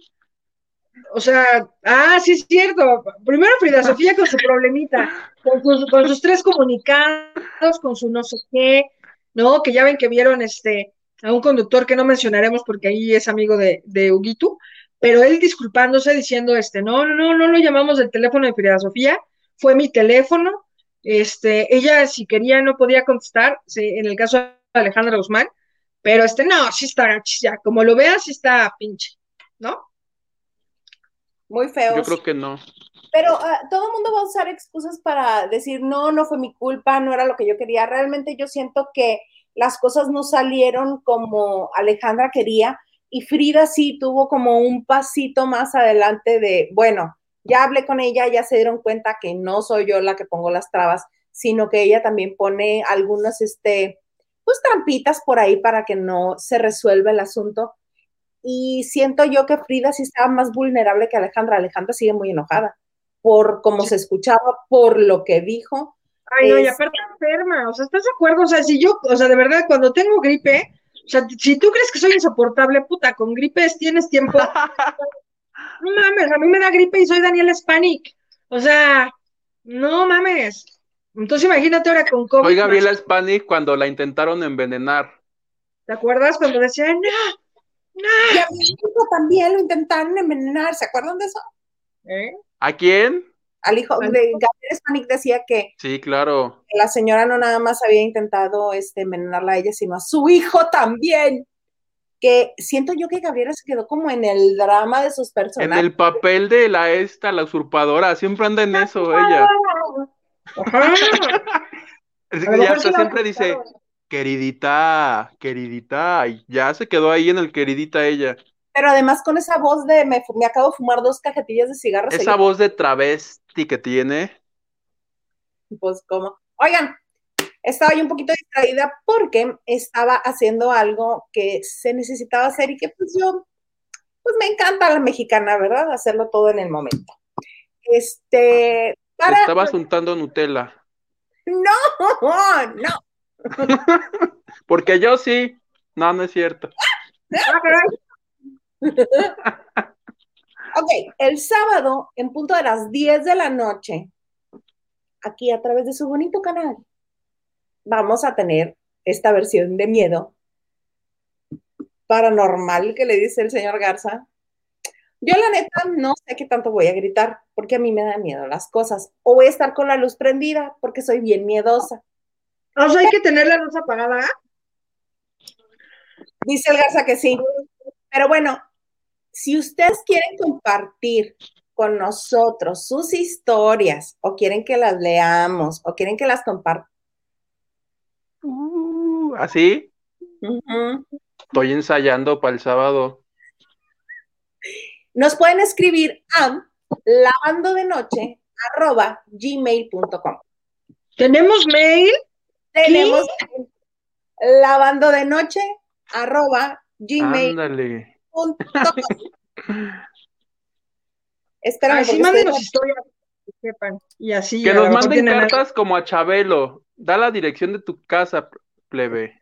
O sea, ah, sí es cierto. Primero Frida Sofía con su problemita, con sus, tres comunicados, con su no sé qué, ¿no? Que ya ven que vieron este a un conductor que no mencionaremos porque ahí es amigo de, de pero él disculpándose diciendo, este, no, no, no, no lo llamamos del teléfono de Frida Sofía, fue mi teléfono, este, ella si quería no podía contestar, sí, en el caso de Alejandra Guzmán, pero este, no, sí está, ya, como lo veas, sí está pinche, ¿no? Muy feos. Yo creo que no. Pero ah, todo el mundo va a usar excusas para decir, no, no fue mi culpa, no era lo que yo quería. Realmente yo siento que las cosas no salieron como Alejandra quería y Frida sí tuvo como un pasito más adelante de, bueno, ya hablé con ella, ya se dieron cuenta que no soy yo la que pongo las trabas, sino que ella también pone algunas, este, pues trampitas por ahí para que no se resuelva el asunto. Y siento yo que Frida sí estaba más vulnerable que Alejandra. Alejandra sigue muy enojada por cómo se escuchaba, por lo que dijo. Ay, no, y aparte enferma, o sea, ¿estás de acuerdo? O sea, si yo, o sea, de verdad, cuando tengo gripe, o sea, si tú crees que soy insoportable, puta, con gripes tienes tiempo. No mames, a mí me da gripe y soy Daniela Spanik. O sea, no mames. Entonces imagínate ahora con COVID. Soy. Gabriela Spanik cuando la intentaron envenenar. ¿Te acuerdas cuando decían, no? Y a mi hijo también lo intentaron envenenar, ¿se acuerdan de eso? ¿Eh? ¿A quién? Al hijo de Gabriel Spanik decía que Sí, claro. la señora no nada más había intentado este, envenenarla a ella, sino a su hijo también. Que siento yo que Gabriela se quedó como en el drama de sus En personajes. el papel de la esta, la usurpadora, siempre anda en eso ella. Ajá. Ya siempre dice, queridita, queridita, y ya se quedó ahí en el queridita ella. Pero además con esa voz de me, me acabo de fumar dos cajetillas de cigarros. Esa voz de travesti que tiene. pues como, oigan, estaba yo un poquito distraída porque estaba haciendo algo que se necesitaba hacer y que pues yo, pues me encanta la mexicana, ¿verdad? Hacerlo todo en el momento. Este, para, Estabas untando Nutella. No, no. Porque yo sí. No, no es cierto. Ah. Ok, el sábado, en punto de las 10 de la noche, aquí a través de su bonito canal, vamos a tener esta versión de miedo paranormal que le dice el señor Garza. Yo la neta no sé qué tanto voy a gritar porque a mí me dan miedo las cosas. O voy a estar con la luz prendida porque soy bien miedosa. O sea, hay que tener la luz apagada. Dice el Garza que sí. Pero bueno, si ustedes quieren compartir con nosotros sus historias o quieren que las leamos o quieren que las compartan, Uh, ¿Así? Estoy ensayando para el sábado. nos pueden escribir a lavando de noche arroba gmail.com. ¿Tenemos mail? Tenemos lavando de noche arroba gmail.com. Ándale. Espérame, Así mándenos estoy- historias que sepan. Y así. Que a nos manden cartas como a Chabelo. Da la dirección de tu casa, plebe.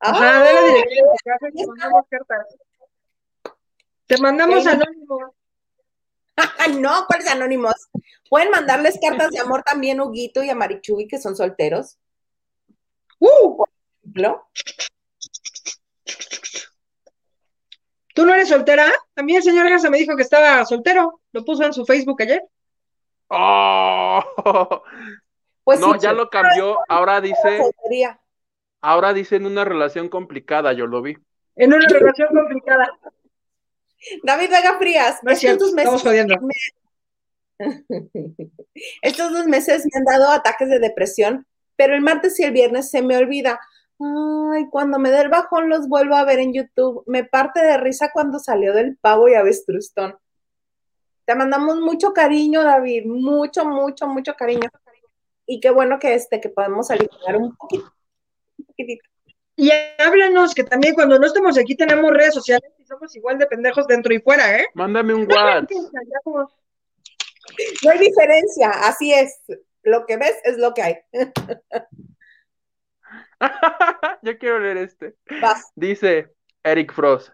Ajá, ¡Ah! de la dirección de tu casa y te mandamos cartas. Te mandamos Sí. anónimo. no, ¿cuáles anónimos? Pueden mandarles cartas de amor también a Huguito y a Marichuy, que son solteros. ¡Uh! ejemplo. ¿Tú no eres soltera? A mí el señor Garza me dijo que estaba soltero. Lo puso en su Facebook ayer. ¡Oh! Pues no, sí, ya lo cambió. Ahora dice, ahora dice en una relación complicada, yo lo vi. En una relación complicada. David Vega Frías, No es estos cierto, dos meses estamos jodiendo. Estos dos meses me han dado ataques de depresión, pero el martes y el viernes se me olvida. Ay, cuando me dé el bajón los vuelvo a ver en YouTube. Me parte de risa cuando salió del pavo y avestrustón. Te mandamos mucho cariño, David, mucho, mucho, mucho cariño. Y qué bueno que este, que podemos aliviar un poquito, un poquitito. Y háblanos que también cuando no estemos aquí tenemos redes sociales y somos igual de pendejos dentro y fuera, ¿eh? Mándame un WhatsApp. No hay diferencia, así es. Lo que ves es lo que hay. Yo quiero leer este. Vas. Dice Eric Frost.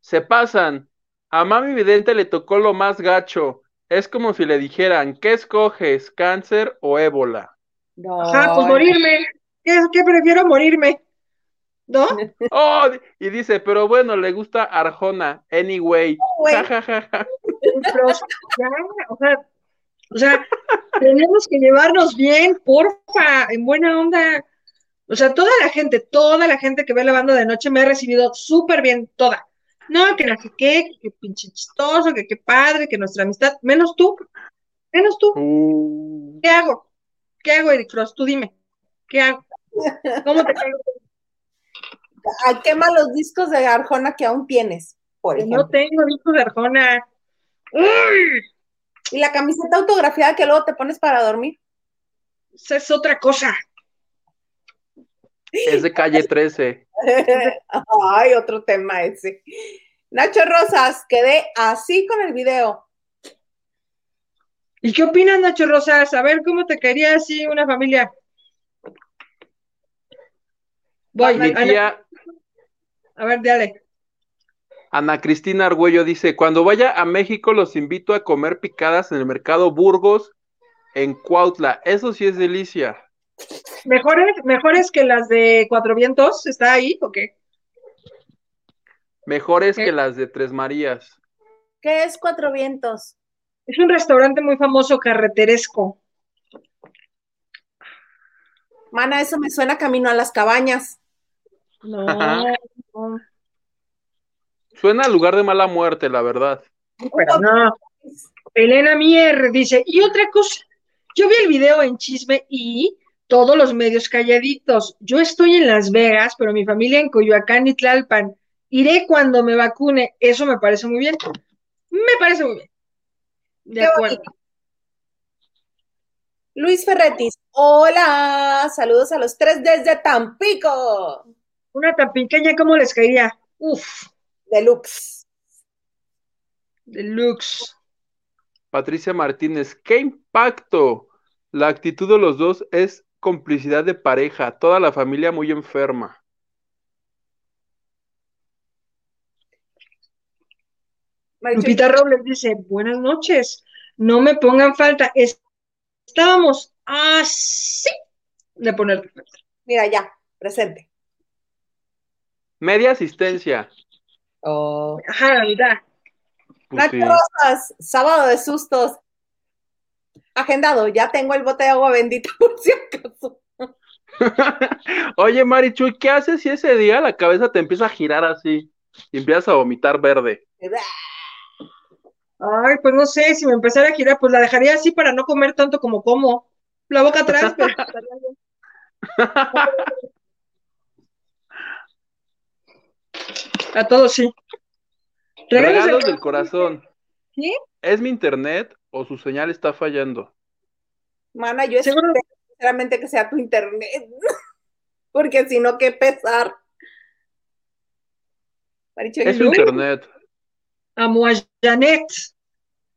Se pasan. A Mami Vidente le tocó lo más gacho. Es como si le dijeran, ¿qué escoges? ¿Cáncer o ébola? No. Ajá, pues morirme. ¿Qué, qué prefiero morirme? ¿No? Oh, y dice, pero bueno, le gusta Arjona. Anyway. Güey. Ja, ja, ja, ja. Pero, ya, o sea, o sea, tenemos que llevarnos bien, porfa, en buena onda. O sea, toda la gente, toda la gente que ve la banda de noche me ha recibido súper bien, toda. No, que no sé qué, que, que pinche chistoso, que qué padre, que nuestra amistad, menos tú, menos tú. Uh, ¿Qué hago? ¿Qué hago, Eric Frost? Tú dime, ¿qué hago? ¿Cómo te caigo? Ay, quema los discos de Arjona que aún tienes, por Que ejemplo. no tengo disco de Arjona. ¡Uy! Y la camiseta autografiada que luego te pones para dormir. Esa es otra cosa. es de calle 13. Ay, otro tema ese. Nacho Rosas, quedé así con el video. ¿Y qué opinas, Nacho Rosas? A ver, ¿cómo te caería así una familia? Voy, Mi tía a ver, dale. Ana Cristina Argüello dice, cuando vaya a México los invito a comer picadas en el mercado Burgos en Cuautla. Eso sí es delicia. ¿Mejores, mejores que las de Cuatro Vientos? ¿Está ahí o qué? Mejores ¿Qué? que las de Tres Marías. ¿Qué es Cuatro Vientos? Es un restaurante muy famoso carreteresco. Mana, eso me suena camino a las cabañas. No, no, Suena a lugar de mala muerte, la verdad. pero no. Elena Mier dice, y otra cosa, yo vi el video en Chisme y todos los medios calladitos. Yo estoy en Las Vegas, pero mi familia en Coyoacán y Tlalpan. Iré cuando me vacune. Eso me parece muy bien. Me parece muy bien. De Qué acuerdo. bonito. Luis Ferretis, hola, saludos a los tres desde Tampico, Una tampiqueña, ¿cómo les caería? Uf, deluxe. deluxe. Patricia Martínez, ¿qué impacto? La actitud de los dos es complicidad de pareja, toda la familia muy enferma. Lupita Robles dice, buenas noches, no me pongan falta, es- estábamos así de poner Mira, ya, presente. Media asistencia. Oh. Ajá, la mitad. Pues Nacho sí. Rosas, sábado de sustos. Agendado, ya tengo el bote de agua bendita por si acaso. Oye, Marichuy, ¿qué haces si ese día la cabeza te empieza a girar así y empiezas a vomitar verde? Ay, pues no sé, si me empezara a girar, pues la dejaría así para no comer tanto como como. La boca atrás, pero estaría bien. A todos sí. Regalos de- Regalos del corazón. ¿Sí? ¿Es mi internet o su señal está fallando? Mana, yo Seguro- espero sinceramente que sea tu internet. Porque si no, qué pesar. Es su internet. Amo a Janet.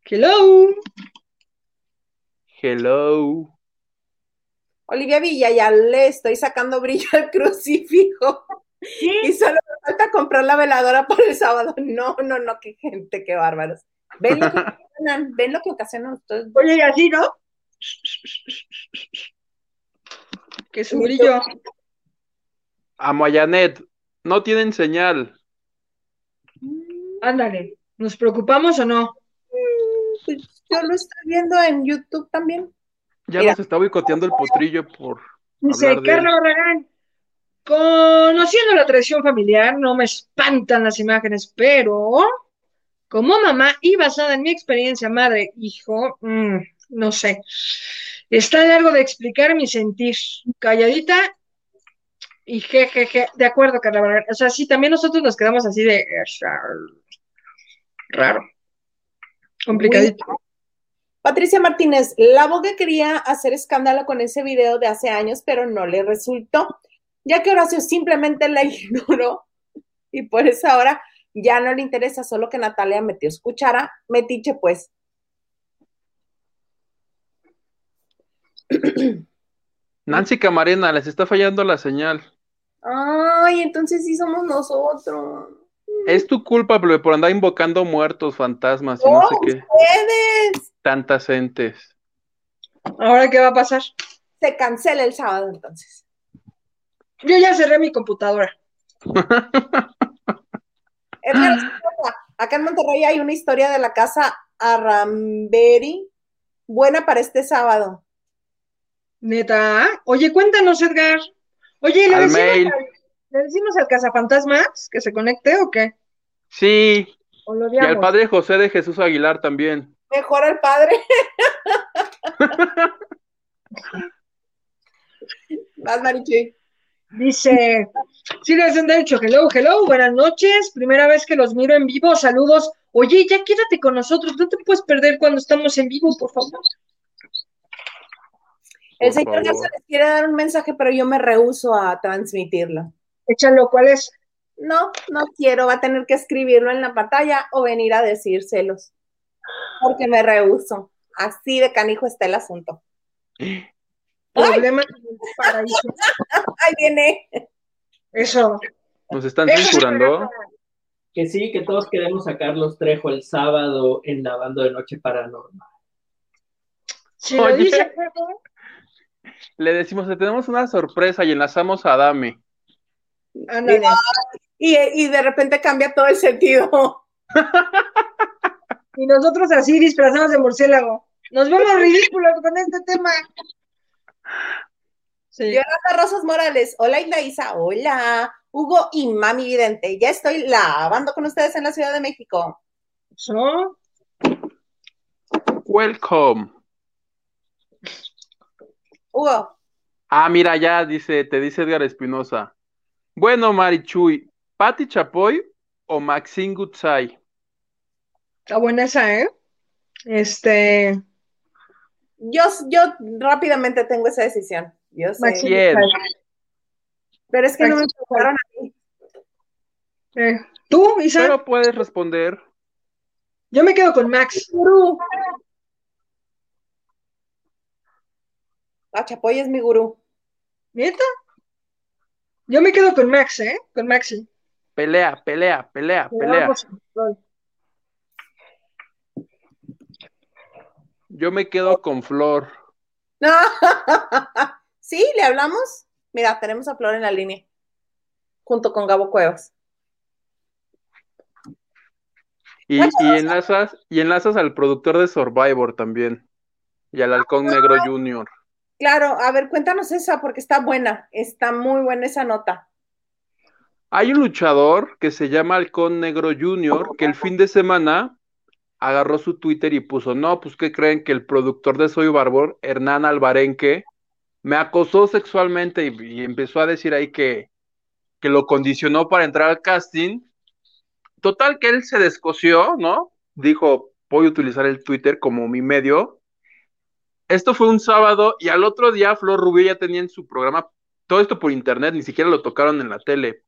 Hello. Hello. Olivia Villa, ya le estoy sacando brillo al crucifijo. Y solo comprar la veladora para el sábado. No, no, no, qué gente, qué bárbaros. Ven lo que ocasionan, ven lo que ocasionan ustedes. Oye, y así, ¿no? Que su brillo. Amo a Janet. No tienen señal. Ándale. ¿Nos preocupamos o no? Pues yo lo estoy viendo en YouTube también. Ya Mira. nos está boicoteando el potrillo por Dice hablar de él. Carlos Barragán. Conociendo la tradición familiar, no me espantan las imágenes, pero como mamá y basada en mi experiencia madre-hijo, mm, no sé. Está largo de explicar mi sentir. Calladita y jejeje. De acuerdo, Carla. O sea, sí, también nosotros nos quedamos así de raro. Complicadito. Patricia Martínez, la Vogue quería hacer escándalo con ese video de hace años, pero no le resultó, ya que Horacio simplemente la ignoró y por eso ahora ya no le interesa, solo que Natalia metió su cuchara, metiche pues. Nancy Camarena, les está fallando la señal. Ay, entonces sí somos nosotros. Es tu culpa Blue, por andar invocando muertos, fantasmas y no ¡Oh, sé qué. ustedes! Tantas entes. ¿Ahora qué va a pasar? Se cancela el sábado entonces. Yo ya cerré mi computadora. Edgar acá en Monterrey hay una historia de la casa Arramberi, buena para este sábado. Neta. Oye, cuéntanos, Edgar. Oye, ¿le Al decimos, mail. al, ¿le decimos al cazafantasmas que se conecte o qué? Sí, ¿O lo y al padre José de Jesús Aguilar también. Mejor al padre. Vas, Marichuy. Dice, sí les han dicho, hello, hello, buenas noches, primera vez que los miro en vivo, saludos. Oye, ya quédate con nosotros, no te puedes perder cuando estamos en vivo, por favor. El Por señor favor. Garza les quiere dar un mensaje, pero yo me rehúso a transmitirlo. Échalo, ¿cuál es? No, no quiero, va a tener que escribirlo en la pantalla o venir a decírselos. Porque me rehúso. Así de canijo está el asunto. Problema en el paraíso. Ahí viene. Eso. Nos están Eso censurando. Que sí, que todos queremos a Carlos Trejo el sábado en Lavando de Noche Paranormal. Si lo Oye. dice Pepe, Le decimos, "Te tenemos una sorpresa y enlazamos a Dame. Y, y de repente cambia todo el sentido. Y nosotros así disfrazados de murciélago. Nos vemos ridículos con este tema. Sí. Yolanda Rosas Morales, hola Isa, hola. Hugo y Mami Vidente, ya estoy lavando con ustedes en la Ciudad de México. Welcome. Hugo, Ah, mira, ya dice, te dice Edgar Espinosa. Bueno, Marichuy, ¿Patti Chapoy o Maxine Gutzai? Está buena esa, ¿eh? Este. Yo, yo rápidamente tengo esa decisión. Yo sé. Pero es que no me preguntaron a mí. Eh, ¿Tú, Isa? Pero puedes responder. Yo me quedo con Max. Gurú. Ah, Chapoy es mi gurú. ¿Neta? Yo me quedo con Max, ¿eh? Con Maxi. Pelea, pelea, pelea, pelea. Yo me quedo con Flor. ¿Sí? ¿Le hablamos? Mira, tenemos a Flor en la línea, junto con Gabo Cuevas. Y, enlazas, y enlazas al productor de Survivor también, y al Halcón Negro Junior. Claro, a ver, cuéntanos esa, porque está buena, está muy buena esa nota. Hay un luchador que se llama Halcón Negro Junior, que el fin de semana agarró su Twitter y puso, no, pues ¿qué creen que el productor de Soy Barbor, Hernán Albarenque, me acosó sexualmente y, empezó a decir ahí que, que lo condicionó para entrar al casting. Total que él se descoció, ¿no? Dijo, voy a utilizar el Twitter como mi medio. Esto fue un sábado y al otro día Flor Rubio ya tenía en su programa todo esto por internet, ni siquiera lo tocaron en la tele.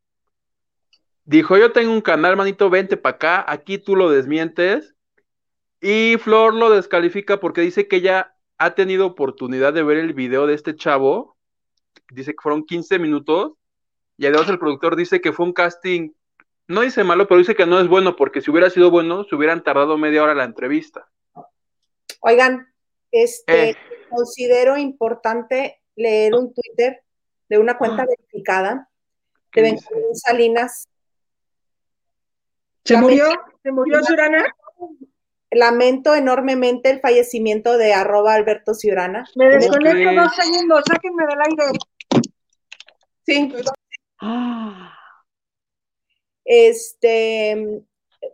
Dijo, yo tengo un canal, manito, vente para acá, aquí tú lo desmientes. Y Flor lo descalifica porque dice que ella ha tenido oportunidad de ver el video de este chavo. Dice que fueron 15 minutos. Y además el productor dice que fue un casting, no dice malo, pero dice que no es bueno porque si hubiera sido bueno, se hubieran tardado media hora la entrevista. Oigan, este, eh. considero importante leer un Twitter de una cuenta ah. verificada de Benjamín Salinas ¿Se murió? ¿Se murió Ciurana? Lamento enormemente el fallecimiento de arroba Alberto Ciurana. Me desconecto dos segundos, sáquenme del aire. Sí. Este,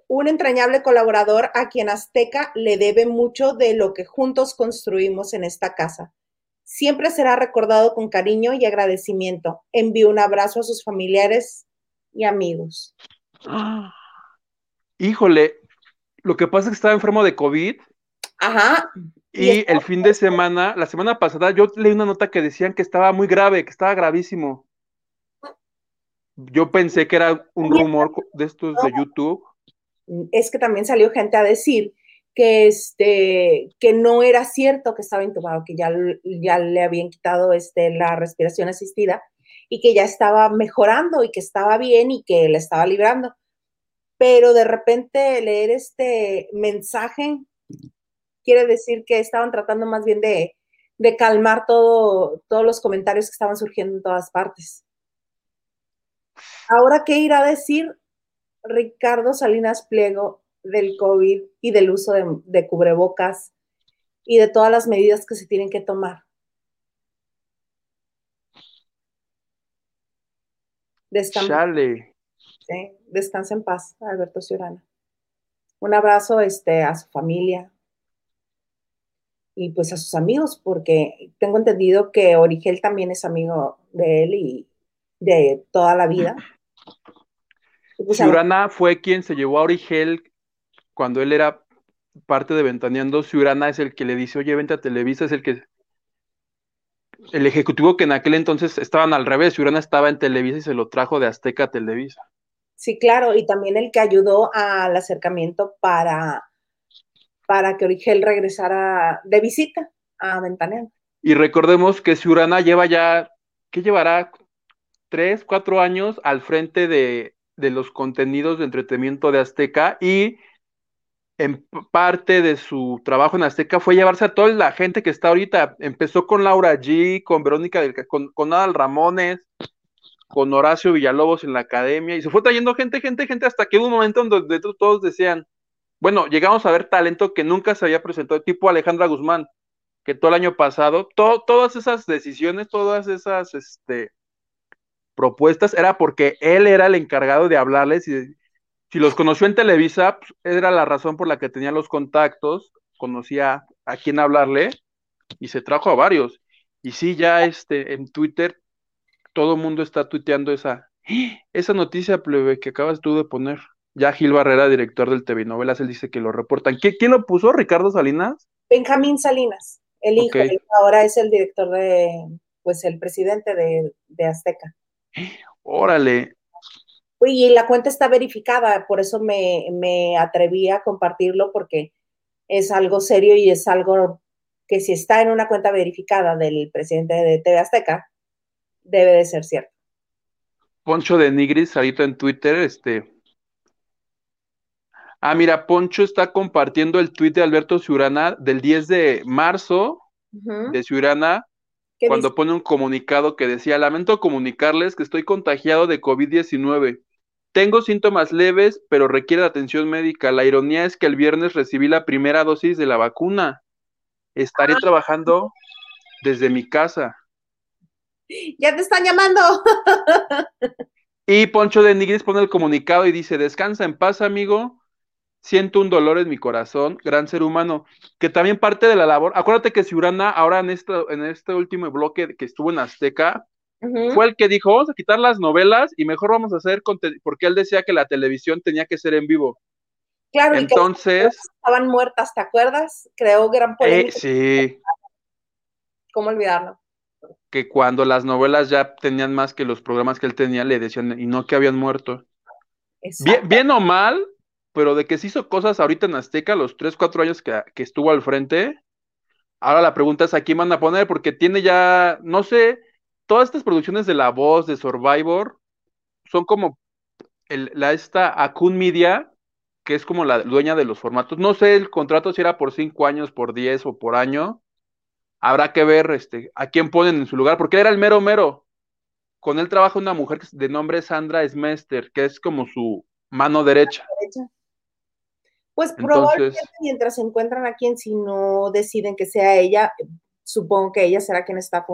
un entrañable colaborador a quien Azteca le debe mucho de lo que juntos construimos en esta casa. Siempre será recordado con cariño y agradecimiento. Envío un abrazo a sus familiares y amigos. Ah. Híjole, lo que pasa es que estaba enfermo de COVID. Ajá. Y, el fin de semana, la semana pasada, yo leí una nota que decían que estaba muy grave, que estaba gravísimo. Yo pensé que era un rumor de estos de YouTube. Es que también salió gente a decir que este que no era cierto que estaba intubado, que ya, ya le habían quitado este, la respiración asistida y que ya estaba mejorando y que estaba bien y que le estaba librando pero de repente leer este mensaje quiere decir que estaban tratando más bien de, calmar todo, todos los comentarios que estaban surgiendo en todas partes. Ahora, ¿qué irá a decir Ricardo Salinas Pliego del COVID y del uso de, cubrebocas y de todas las medidas que se tienen que tomar? Chale. Descansa en paz, Alberto Ciurana. Un abrazo este, a su familia y pues a sus amigos, porque tengo entendido que Origel también es amigo de él y de toda la vida. Pues, Ciurana fue quien se llevó a Origel cuando él era parte de Ventaneando. Ciurana es el que le dice, oye, vente a Televisa, es el que el ejecutivo que en aquel entonces estaban al revés, Ciurana estaba en Televisa y se lo trajo de Azteca a Televisa. Sí, claro, y también el que ayudó al acercamiento para, para que Origel regresara de visita a Ventaneando. Y recordemos que Ciurana lleva ya, ¿qué llevará? Tres, cuatro años al frente de, de los contenidos de entretenimiento de Azteca y en parte de su trabajo en Azteca fue llevarse a toda la gente que está ahorita. Empezó con Laura G, con Verónica, con, con Adal Ramones, con Horacio Villalobos en la academia y se fue trayendo gente, gente, gente, hasta que hubo un momento donde todos decían, bueno, llegamos a ver talento que nunca se había presentado, tipo Alejandra Guzmán, que todo el año pasado, todas esas decisiones, todas esas este, propuestas, era porque él era el encargado de hablarles y si los conoció en Televisa, pues, era la razón por la que tenía los contactos, conocía a quién hablarle y se trajo a varios. Y sí, ya este, en Twitter todo el mundo está tuiteando esa, esa noticia, plebe, que acabas tú de poner. Ya Gil Barrera, director del TV Novelas, él dice que lo reportan. ¿Quién lo puso? ¿Ricardo Salinas? Benjamín Salinas, el hijo, ahora es el director de, pues el presidente de, Azteca. Órale. Y la cuenta está verificada, por eso me, me atreví a compartirlo, porque es algo serio y es algo que si está en una cuenta verificada del presidente de TV Azteca, debe de ser cierto. Poncho de Nigris, ahorita en Twitter, este. Ah, mira, Poncho está compartiendo el tweet de Alberto Ciurana del 10 de marzo de Ciurana, cuando pone un comunicado que decía, lamento comunicarles que estoy contagiado de COVID-19. Tengo síntomas leves, pero requiere atención médica. La ironía es que el viernes recibí la primera dosis de la vacuna. Estaré ah. trabajando desde mi casa. Ya te están llamando. y Poncho de Nigris pone el comunicado y dice, descansa en paz, amigo. Siento un dolor en mi corazón, gran ser humano, que también parte de la labor. Acuérdate que Ciurana, ahora en este, en este último bloque que estuvo en Azteca, fue el que dijo, vamos a quitar las novelas y mejor vamos a hacer porque él decía que la televisión tenía que ser en vivo. Claro, entonces estaban muertas, ¿te acuerdas? Creó gran polémica. sí. ¿Cómo olvidarlo? Que cuando las novelas ya tenían más que los programas que él tenía, le decían, y no que habían muerto. Bien, bien, o mal, pero de que se hizo cosas ahorita en Azteca, los tres, cuatro años que, que estuvo al frente, ahora la pregunta es a quién van a poner, porque tiene ya, no sé, todas estas producciones de La Voz, de Survivor, son como el, la esta Akun Media, que es como la dueña de los formatos. No sé el contrato si era por cinco años, por diez o por año. Habrá que ver este, a quién ponen en su lugar, porque él era el mero mero. Con él trabaja una mujer de nombre Sandra Smester, que es como su mano derecha. Pues probablemente mientras se encuentran a quien, si no deciden que sea ella, supongo que ella será quien está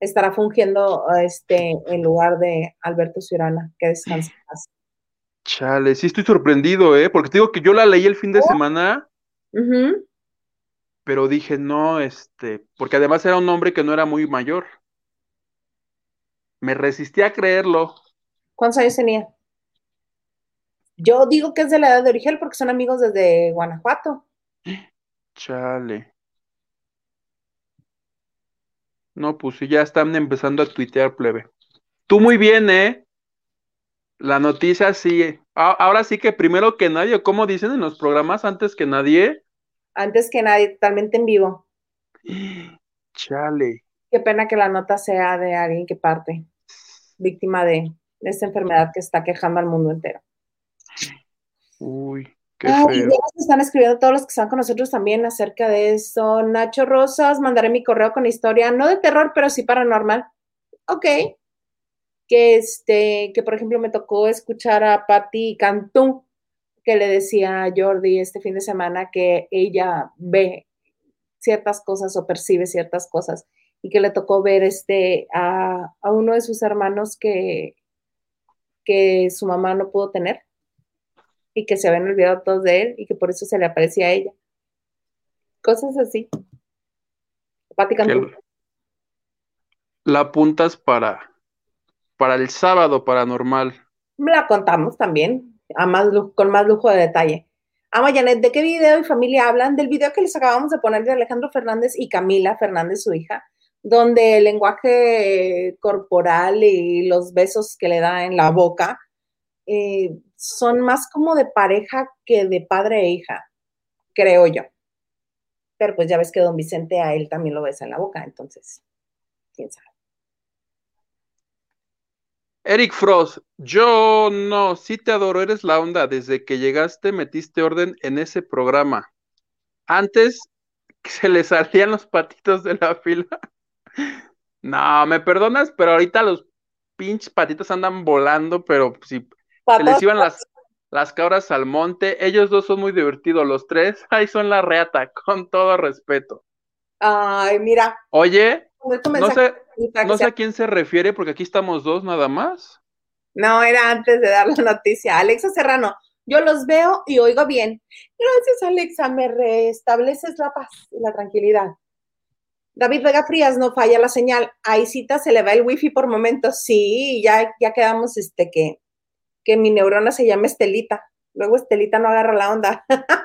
estará fungiendo este, en lugar de Alberto Ciurana, que descansa más. Chale, sí estoy sorprendido, ¿eh? Porque te digo que yo la leí el fin de oh. semana, pero dije, no, este, porque además era un hombre que no era muy mayor. Me resistí a creerlo. ¿Cuántos años tenía? Yo digo que es de la edad de Origel porque son amigos desde Guanajuato. Chale. No, pues sí, ya están empezando a tuitear, plebe. Tú muy bien, ¿eh? La noticia sí. Ahora sí que primero que nadie, ¿cómo dicen en los programas? Antes que nadie. Antes que nadie, totalmente en vivo. Chale. Qué pena que la nota sea de alguien que parte, víctima de esta enfermedad que está quejando al mundo entero. Uy. Qué feo. están escribiendo todos los que están con nosotros también acerca de eso. Nacho Rosas, mandaré mi correo con historia, no de terror, pero sí paranormal. Ok. Que este, que por ejemplo me tocó escuchar a Patti Cantú, que le decía a Jordi este fin de semana que ella ve ciertas cosas o percibe ciertas cosas y que le tocó ver este a, a uno de sus hermanos que, que su mamá no pudo tener y que se habían olvidado todos de él y que por eso se le aparecía a ella. Cosas así. La apuntas para, para el sábado paranormal. La contamos también, a más, con más lujo de detalle. Amo Janet, ¿de qué video y familia hablan? Del video que les acabamos de poner de Alejandro Fernández y Camila Fernández, su hija, donde el lenguaje corporal y los besos que le da en la boca eh, son más como de pareja que de padre e hija, creo yo. Pero pues ya ves que don Vicente a él también lo besa en la boca, entonces, quién sabe. Eric Frost, yo no, sí te adoro, eres la onda. Desde que llegaste metiste orden en ese programa. Antes se le salían los patitos de la fila. No, me perdonas, pero ahorita los pinches patitos andan volando, pero si se les iban las, las cabras al monte. Ellos dos son muy divertidos, los tres. Ahí son la reata, con todo respeto. Ay, mira. Oye, no sé, no sé a quién se refiere, porque aquí estamos dos nada más. No, era antes de dar la noticia. Alexa Serrano, yo los veo y oigo bien. Gracias, Alexa, me restableces la paz y la tranquilidad. David Vega Frías, no falla la señal. Ahí cita, se le va el wifi por momentos. Sí, ya, ya quedamos este que que mi neurona se llama Estelita. Luego Estelita no agarra la onda.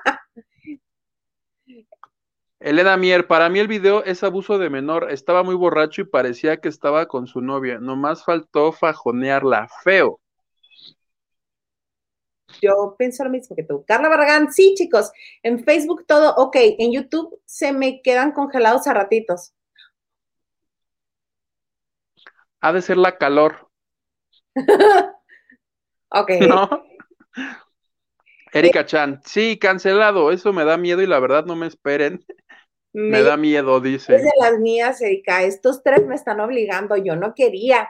Elena Mier, para mí el video es abuso de menor. Estaba muy borracho y parecía que estaba con su novia. Nomás faltó fajonearla. Feo. Yo pienso lo mismo que tú. Carla Barragán, sí, chicos. En Facebook todo ok. En YouTube se me quedan congelados a ratitos. Ha de ser la calor, Ok. ¿no? Erika Chan, sí, cancelado, eso me da miedo y la verdad no me esperen, me Me da miedo, es dice. de las mías, Erika. Estos tres me están obligando. Yo no quería.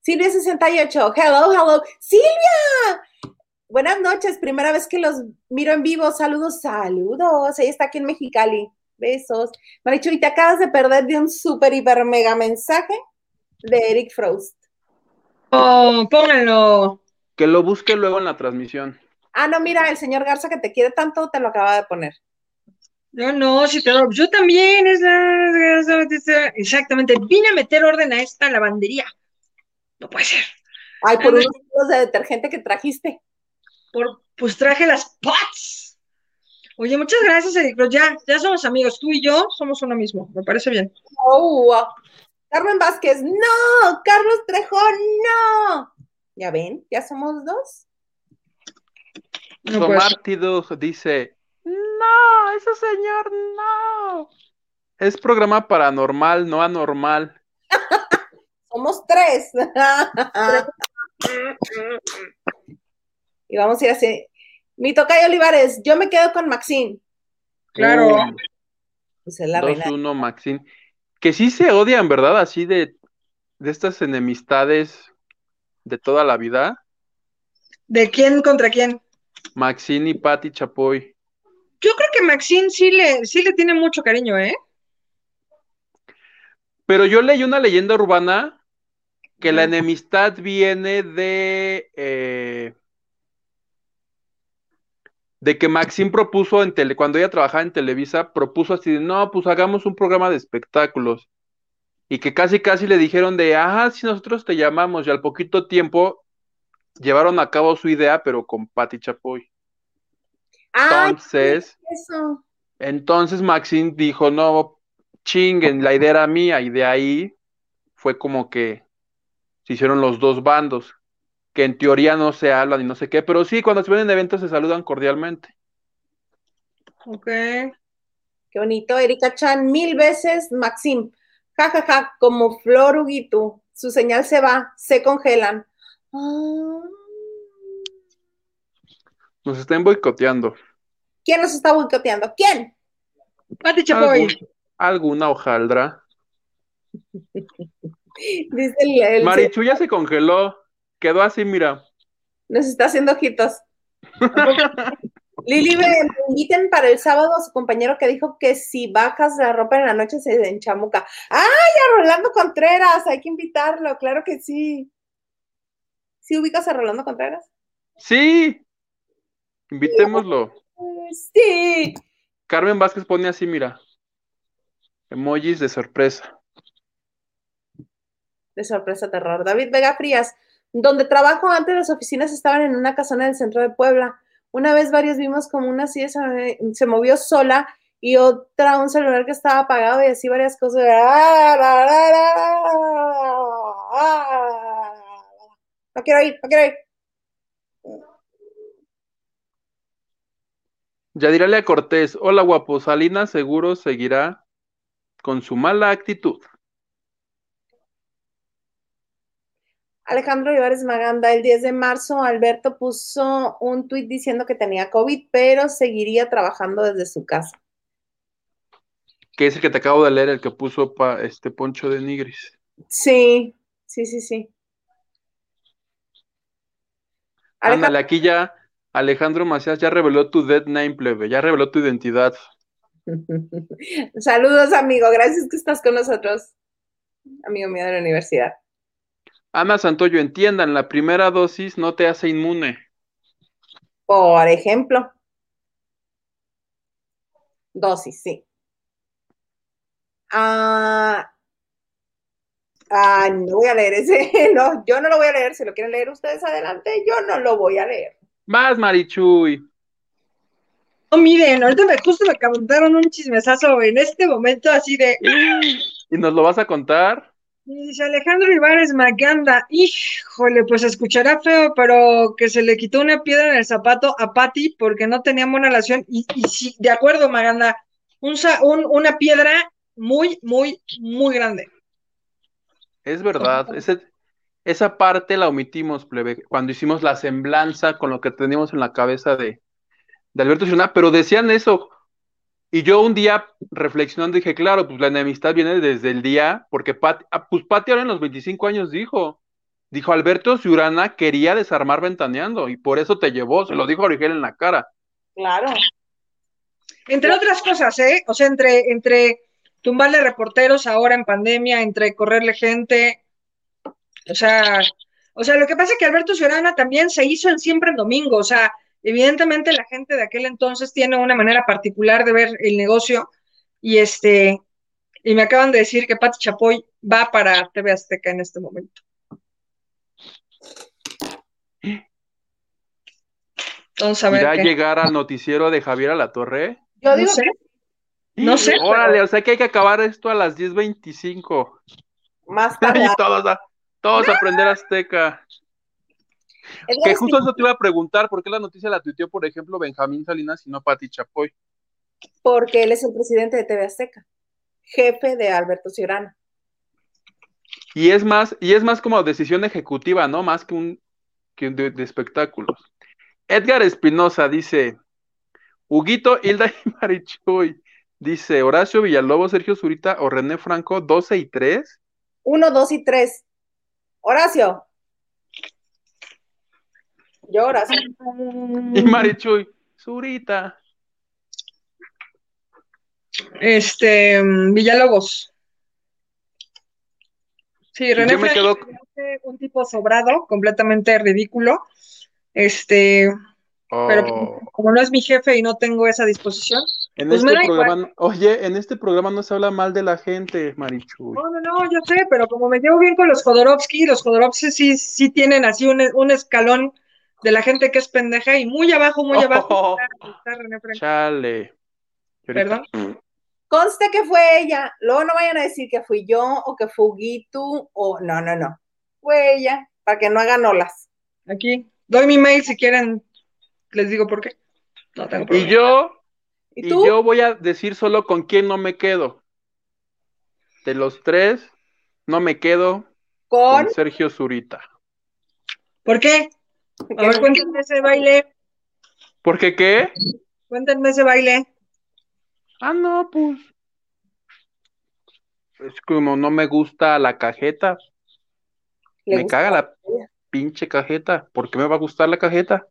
Silvia 68. Hello, hello. Silvia. Buenas noches. Primera vez que los miro en vivo. Saludos, saludos. Ella está aquí en Mexicali. Besos. Marichu, y te acabas de perder de un súper, hiper, mega mensaje de Eric Frost. Oh, pónganlo. Que lo busque luego en la transmisión. Ah, no, mira, el señor Garza que te quiere tanto te lo acaba de poner. Yo no, si te lo- yo también, es la- exactamente, vine a meter orden a esta lavandería. No puede ser. Ay, por Ah, no. unos kilos de detergente que trajiste. Por, pues traje las pots. Oye, muchas gracias, Eric. Pero ya, ya somos amigos. Tú y yo somos uno mismo. Me parece bien. Oh, wow. Carmen Vázquez, no. Carlos Trejo, no. Ya ven, ya somos dos. No pues, dice, no, ese señor no. Es programa paranormal, no anormal. Somos tres. y vamos a ir así. Mi tocayo Olivares, yo me quedo con Maxine. claro. Uy, Pues es la reina. 2-1 Maxine. Que sí se odian, ¿verdad? Así de, de estas enemistades de toda la vida. ¿De quién contra quién? Maxine y Patty Chapoy. Yo creo que Maxine sí le, sí le tiene mucho cariño, ¿eh? Pero yo leí una leyenda urbana que la enemistad viene de eh, de que Maxine propuso en tele, cuando ella trabajaba en Televisa, propuso así de no, pues hagamos un programa de espectáculos. Y que casi casi le dijeron de ajá, si nosotros te llamamos, y al poquito tiempo llevaron a cabo su idea, pero con Patty Chapoy. Ay, Entonces, eso. entonces Maxine dijo, no, chinguen, la idea era mía, y de ahí fue como que se hicieron los dos bandos, que en teoría no se hablan y no sé qué, pero sí, cuando se ven en eventos se saludan cordialmente. Ok. Qué bonito. Erika Chan, mil veces Maxim. Ja, ja, ja, como Flor Huguito. Su señal se va, se congelan. Ah. Nos están boicoteando. ¿Quién nos está boicoteando? ¿Quién? Pati Chapoy. Alguna hojaldra. Dice el, el- Marichu ya se congeló, quedó así, mira. nos está haciendo ojitos. Lili, me me inviten para el sábado a su compañero que dijo que si bajas la ropa en la noche se enchamuca. ¡Ay, a Rolando Contreras! Hay que invitarlo, claro que sí. ¿Sí ubicas a Rolando Contreras? Sí, invitémoslo. Sí. Carmen Vázquez pone así, mira. Emojis de sorpresa. De sorpresa, terror. David Vega Frías, donde trabajo antes las oficinas estaban en una casona del centro de Puebla. Una vez varios vimos como una silla se, se movió sola y otra un celular que estaba apagado y así varias cosas. No quiero ir, no quiero ir. Yadiralia Cortés, hola guapo, Salina seguro seguirá con su mala actitud. Alejandro Olivares Maganda, el 10 de marzo, Alberto puso un tuit diciendo que tenía COVID, pero seguiría trabajando desde su casa. Que es el que te acabo de leer, el que puso pa, este Poncho de Nigris. Sí, sí, sí, sí. Ándale, aquí ya Alejandro Macías ya reveló tu dead name, plebe, ya reveló tu identidad. Saludos, amigo. Gracias que estás con nosotros, amigo mío de la universidad. Ana Santoyo, entiendan, la primera dosis no te hace inmune. Por ejemplo, dosis, sí. Ah, ah, no voy a leer ese. No, yo no lo voy a leer. Si lo quieren leer ustedes adelante, yo no lo voy a leer. Más, Marichuy. No, miren, ahorita me, justo me contaron un chismesazo en este momento así de, ¿Y nos lo vas a contar? y dice Alejandro Ibares Maganda, híjole, pues escuchará feo, pero que se le quitó una piedra en el zapato a Patty porque no tenían buena relación, y, y sí, de acuerdo, Maganda, un, sa- un- una piedra muy, muy, muy grande. Es verdad. Ese, esa parte la omitimos, plebe, cuando hicimos la semblanza con lo que teníamos en la cabeza de, Alberto Ciudadana, pero decían eso. Y yo un día reflexionando dije, claro, pues la enemistad viene desde el día, porque Pat, ah, pues Pati ahora en los 25 años dijo, dijo Alberto Ciurana quería desarmar ventaneando y por eso te llevó, se lo dijo a Origel en la cara. Claro. Entre otras cosas, ¿eh? O sea, entre, entre tumbarle reporteros ahora en pandemia, entre correrle gente, o sea, o sea, lo que pasa es que Alberto Ciurana también se hizo en siempre en domingo, o sea, evidentemente la gente de aquel entonces tiene una manera particular de ver el negocio y este y me acaban de decir que Pati Chapoy va para TV Azteca en este momento. Entonces, a ver ¿Irá a llegar al noticiero de Javier a la Torre? Yo digo no sé. No sé. Órale, o sea que hay que acabar esto a las 10.25. Más tarde. y todos, todos aprender azteca. Que justo eso te iba a preguntar, ¿por qué la noticia la tuiteó, por ejemplo, Benjamín Salinas y no Pati Chapoy? Porque él es el presidente de TV Azteca, jefe de Alberto Ciurana. Y es más, y es más como decisión ejecutiva, ¿no? Más que un, que de, espectáculos. Edgar Espinosa dice, Huguito, Hilda y Marichuy. Dice Horacio Villalobos, Sergio Zurita o René Franco, 12 y 3. 1, 2 y 3. Horacio. Yo, Horacio. Y Marichuy, Zurita. Este, Villalobos. Sí, René me quedo... un tipo sobrado, completamente ridículo. Este, pero oh. como no es mi jefe y no tengo esa disposición. En pues este programa, oye, en este programa no se habla mal de la gente, Marichu. No, no, no, yo sé, pero como me llevo bien con los Jodorowsky, los Jodorowsky sí, sí tienen así un, escalón de la gente que es pendeja y muy abajo, muy abajo Chale. ¿Perdón? Conste que fue ella. Luego no vayan a decir que fui yo o que fue Guitu o no, no, no. Fue ella, para que no hagan olas. Aquí, doy mi mail si quieren les digo por qué. No tengo Y yo, ¿Y, yo voy a decir solo con quién no me quedo. De los tres, no me quedo con, Sergio Zurita. ¿Por qué? A ver, cuéntenme ese baile. ¿Por qué qué? Cuéntenme ese baile. Ah, no, pues. Es como no me gusta la cajeta. Me caga la pinche cajeta. ¿Por qué me va a gustar la cajeta?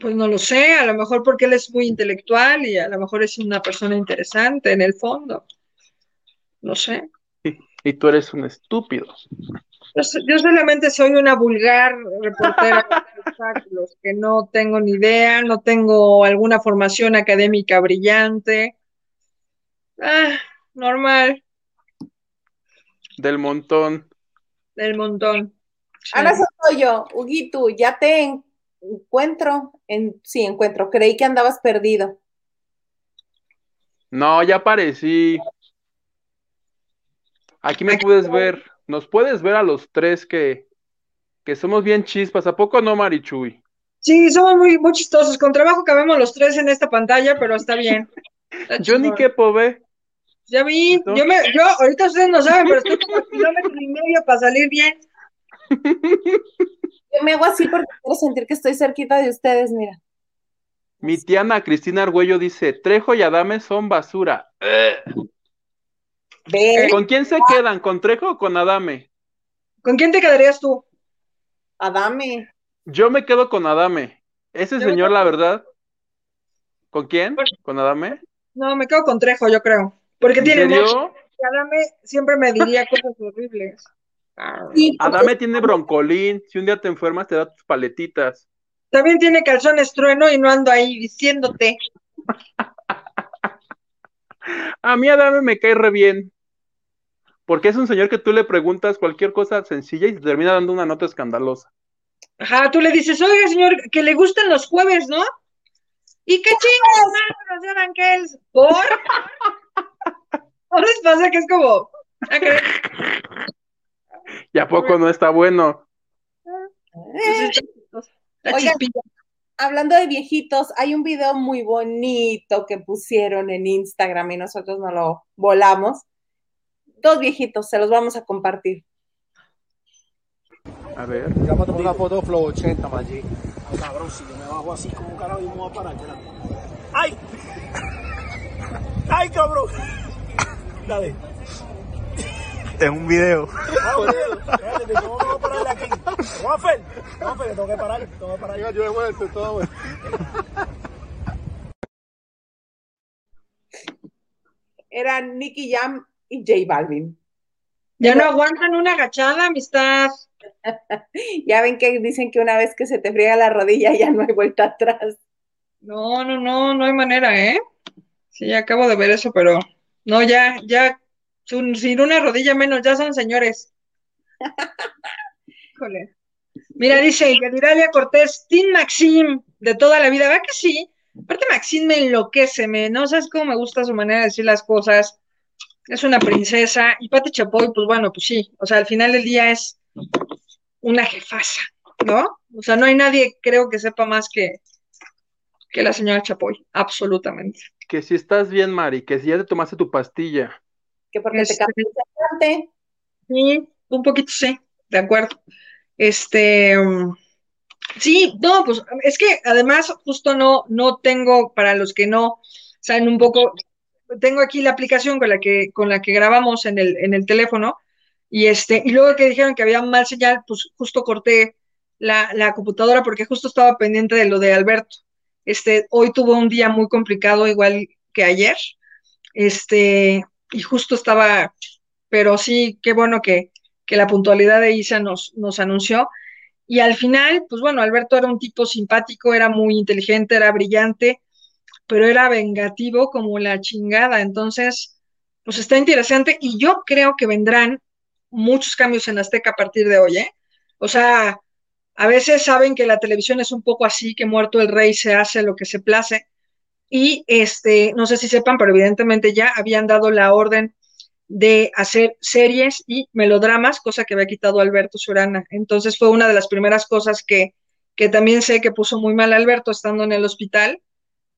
Pues no lo sé, a lo mejor porque él es muy intelectual y a lo mejor es una persona interesante en el fondo. No sé. Y, tú eres un estúpido. Yo, solamente soy una vulgar reportera de espectáculos, que no tengo ni idea, no tengo alguna formación académica brillante. Ah, normal. Del montón. Del montón. Ahora soy yo, Huguito, ya te encuentro, en, sí, encuentro, creí que andabas perdido. No, ya aparecí. Aquí me puedes ver, nos puedes ver a los tres que, que somos bien chispas, ¿a poco no, Marichuy? Sí, somos muy, muy chistosos, con trabajo cabemos los tres en esta pantalla, pero está bien. yo ni qué ve. Ya vi, yo me, yo, ahorita ustedes no saben, pero estoy como kilómetro y medio para salir bien. Yo me hago así porque quiero sentir que estoy cerquita de ustedes, mira. Mi tía Ana Cristina Argüello dice, Trejo y Adame son basura. ¿Con quién se quedan? ¿Con Trejo o con Adame? ¿Con quién te quedarías tú? Adame. Yo me quedo con Adame. Ese señor, la verdad. ¿Con quién? ¿Con Adame? No, me quedo con Trejo, yo creo. Porque tiene mucho. Adame siempre me diría cosas horribles. Adame tiene broncolín. Si un día te enfermas, te da tus paletitas. También tiene calzones trueno y no ando ahí diciéndote. A mí Adame me cae re bien. Porque es un señor que tú le preguntas cualquier cosa sencilla y te termina dando una nota escandalosa. Ajá, tú le dices, oiga, señor, que le gustan los jueves, ¿no? ¿Y qué chingados no llevan que es? ¿Por? ¿No les pasa que es como... ¿Y a poco no está bueno? hablando de viejitos, hay un video muy bonito que pusieron en Instagram y nosotros no lo volamos. dos viejitos, se los vamos a compartir. A ver. Ya para tomar una foto Flow 80, Maggi. Ay, cabrón, si yo me bajo así como carajo y me voy a parar. que la- ¡Ay! ¡Ay, cabrón! Dale. Es un video. A aquí. Que tengo que parar, tengo que parar. Yo he vuelto, todo. Eran Nicky Jam y J Balvin. Ya no aguantan una agachada, amistad. Ya ven que dicen que una vez que se te friega la rodilla ya no hay vuelta atrás. No, no, no, no hay manera, ¿eh? Sí, acabo de ver eso, pero no, ya, ya, sin, sin una rodilla menos, ya son señores. Híjole. Mira, dice Yadiralia Cortés, Team Maxim, de toda la vida, ¿verdad que sí? Aparte, Maxim me enloquece, me, no sabes cómo me gusta su manera de decir las cosas. Es una princesa. Y Pati Chapoy, pues bueno, pues sí. O sea, al final del día es una jefaza, ¿no? O sea, no hay nadie, creo que sepa más que, que la señora Chapoy, absolutamente. Que si estás bien, Mari, que si ya te tomaste tu pastilla. Que porque Este- te cambiaste bastante. Sí, un poquito sí, de acuerdo. Este, um, sí, no, pues es que además justo no, no tengo, para los que no saben un poco, tengo aquí la aplicación con la que, con la que grabamos en el, en el teléfono, y este, y luego que dijeron que había mal señal, pues justo corté la, la computadora porque justo estaba pendiente de lo de Alberto. Este, hoy tuvo un día muy complicado, igual que ayer. Este, y justo estaba, pero sí, qué bueno que, que la puntualidad de Isa nos, nos anunció. Y al final, pues bueno, Alberto era un tipo simpático, era muy inteligente, era brillante, pero era vengativo como la chingada. Entonces, pues está interesante y yo creo que vendrán muchos cambios en Azteca a partir de hoy, ¿eh? O sea, a veces saben que la televisión es un poco así, que muerto el rey se hace lo que se place. Y este, no sé si sepan, pero evidentemente ya habían dado la orden de hacer series y melodramas, cosa que había quitado Alberto Surana. Entonces fue una de las primeras cosas que, que también sé que puso muy mal a Alberto estando en el hospital.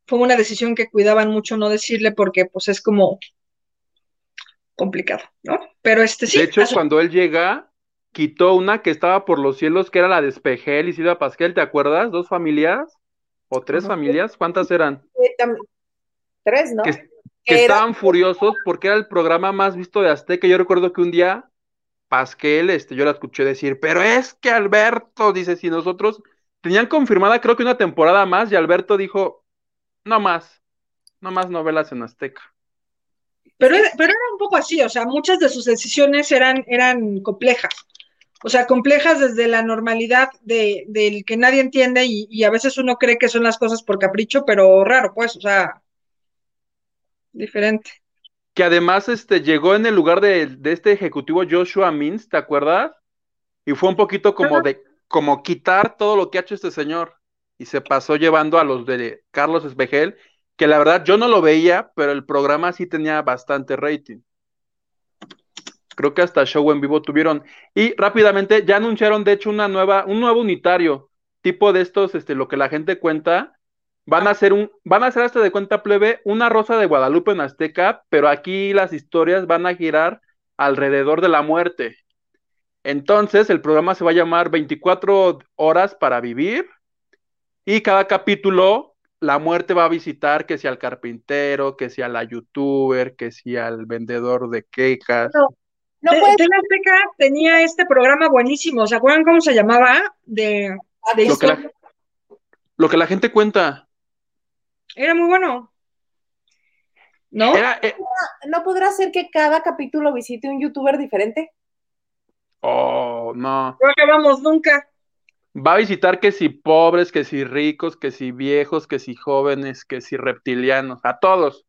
Fue una decisión que cuidaban mucho no decirle porque pues es como complicado, ¿no? Pero este sí. de hecho, cuando él llega, quitó una que estaba por los cielos, que era la de Espejel y Silvia Pasquel, ¿te acuerdas? Dos familias o tres familias, ¿cuántas eran? Tres, ¿no? Que, estaban furiosos porque era el programa más visto de Azteca. Yo recuerdo que un día Pasquel, este, yo la escuché decir, pero es que Alberto, dice, si nosotros tenían confirmada creo que una temporada más y Alberto dijo, no más, no más novelas en Azteca. Pero, era- pero era un poco así, o sea, muchas de sus decisiones eran, eran complejas. O sea, complejas desde la normalidad de, del que nadie entiende y, y a veces uno cree que son las cosas por capricho, pero raro, pues, o sea, diferente. Que además este, llegó en el lugar de, de este ejecutivo Joshua Mintz, ¿te acuerdas? Y fue un poquito como de, como quitar todo lo que ha hecho este señor. Y se pasó llevando a los de Carlos Espejel, que la verdad yo no lo veía, pero el programa sí tenía bastante rating. Creo que hasta show en vivo tuvieron. Y rápidamente ya anunciaron, de hecho, una nueva, un nuevo unitario, tipo de estos, este, lo que la gente cuenta. Van a hacer un, van a hacer hasta de cuenta plebe, una rosa de Guadalupe en Azteca, pero aquí las historias van a girar alrededor de la muerte. Entonces, el programa se va a llamar 24 horas para vivir. Y cada capítulo, la muerte va a visitar que sea al carpintero, que sea la youtuber, que sea al vendedor de quejas. No Te- puede Tele Azteca tenía este programa buenísimo, ¿se acuerdan cómo se llamaba? De, de Lo que, la, lo que la gente cuenta. Era muy bueno. ¿No? Era, eh, ¿No podrá ser que cada capítulo visite un youtuber diferente? oh, no. No acabamos nunca. Va a visitar que si pobres, que si ricos, que si viejos, que si jóvenes, que si reptilianos, a todos.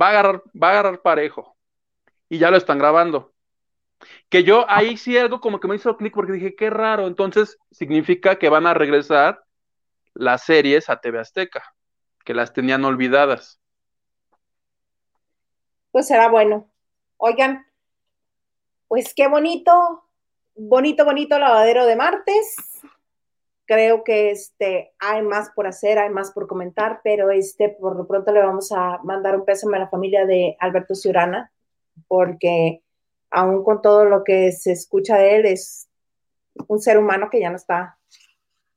Va a agarrar, va a agarrar parejo. Y ya lo están grabando. Que yo ahí sí algo como que me hizo clic porque dije, qué raro. Entonces significa que van a regresar las series a TV Azteca, que las tenían olvidadas. Pues será bueno. Oigan, pues qué bonito, bonito, bonito lavadero de martes. Creo que este, hay más por hacer, hay más por comentar, pero este, por lo pronto le vamos a mandar un pésame a la familia de Alberto Ciurana, porque aún con todo lo que se escucha de él, es un ser humano que ya no está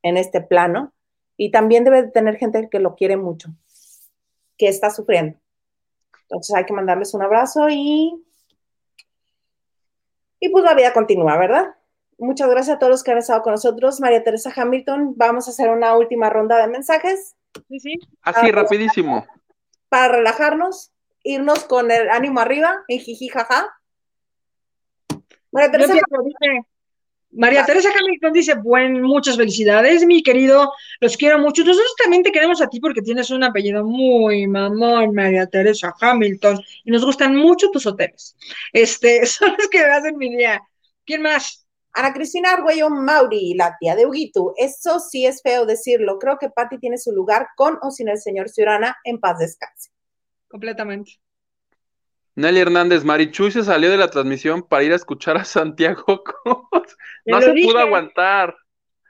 en este plano y también debe de tener gente que lo quiere mucho, que está sufriendo. Entonces hay que mandarles un abrazo y, y pues la vida continúa, ¿verdad? Muchas gracias a todos los que han estado con nosotros. María Teresa Hamilton, vamos a hacer una última ronda de mensajes. Sí, sí. Así, rapidísimo. Para relajarnos, irnos con el ánimo arriba, en jiji, jaja. María Teresa, empiezo, dice, María Teresa Hamilton dice, buen, muchas felicidades, mi querido, los quiero mucho. Nosotros también te queremos a ti porque tienes un apellido muy mamón, María Teresa Hamilton, y nos gustan mucho tus hoteles. Este, son los que me hacen mi día. ¿Quién más? Ana Cristina Argüello Mauri, la tía de Huguito. Eso sí es feo decirlo. Creo que Patti tiene su lugar con o sin el señor Ciurana. En paz descanse. Completamente. Nelly Hernández, Marichuy se salió de la transmisión para ir a escuchar a Santiago. Te No se dije. pudo aguantar.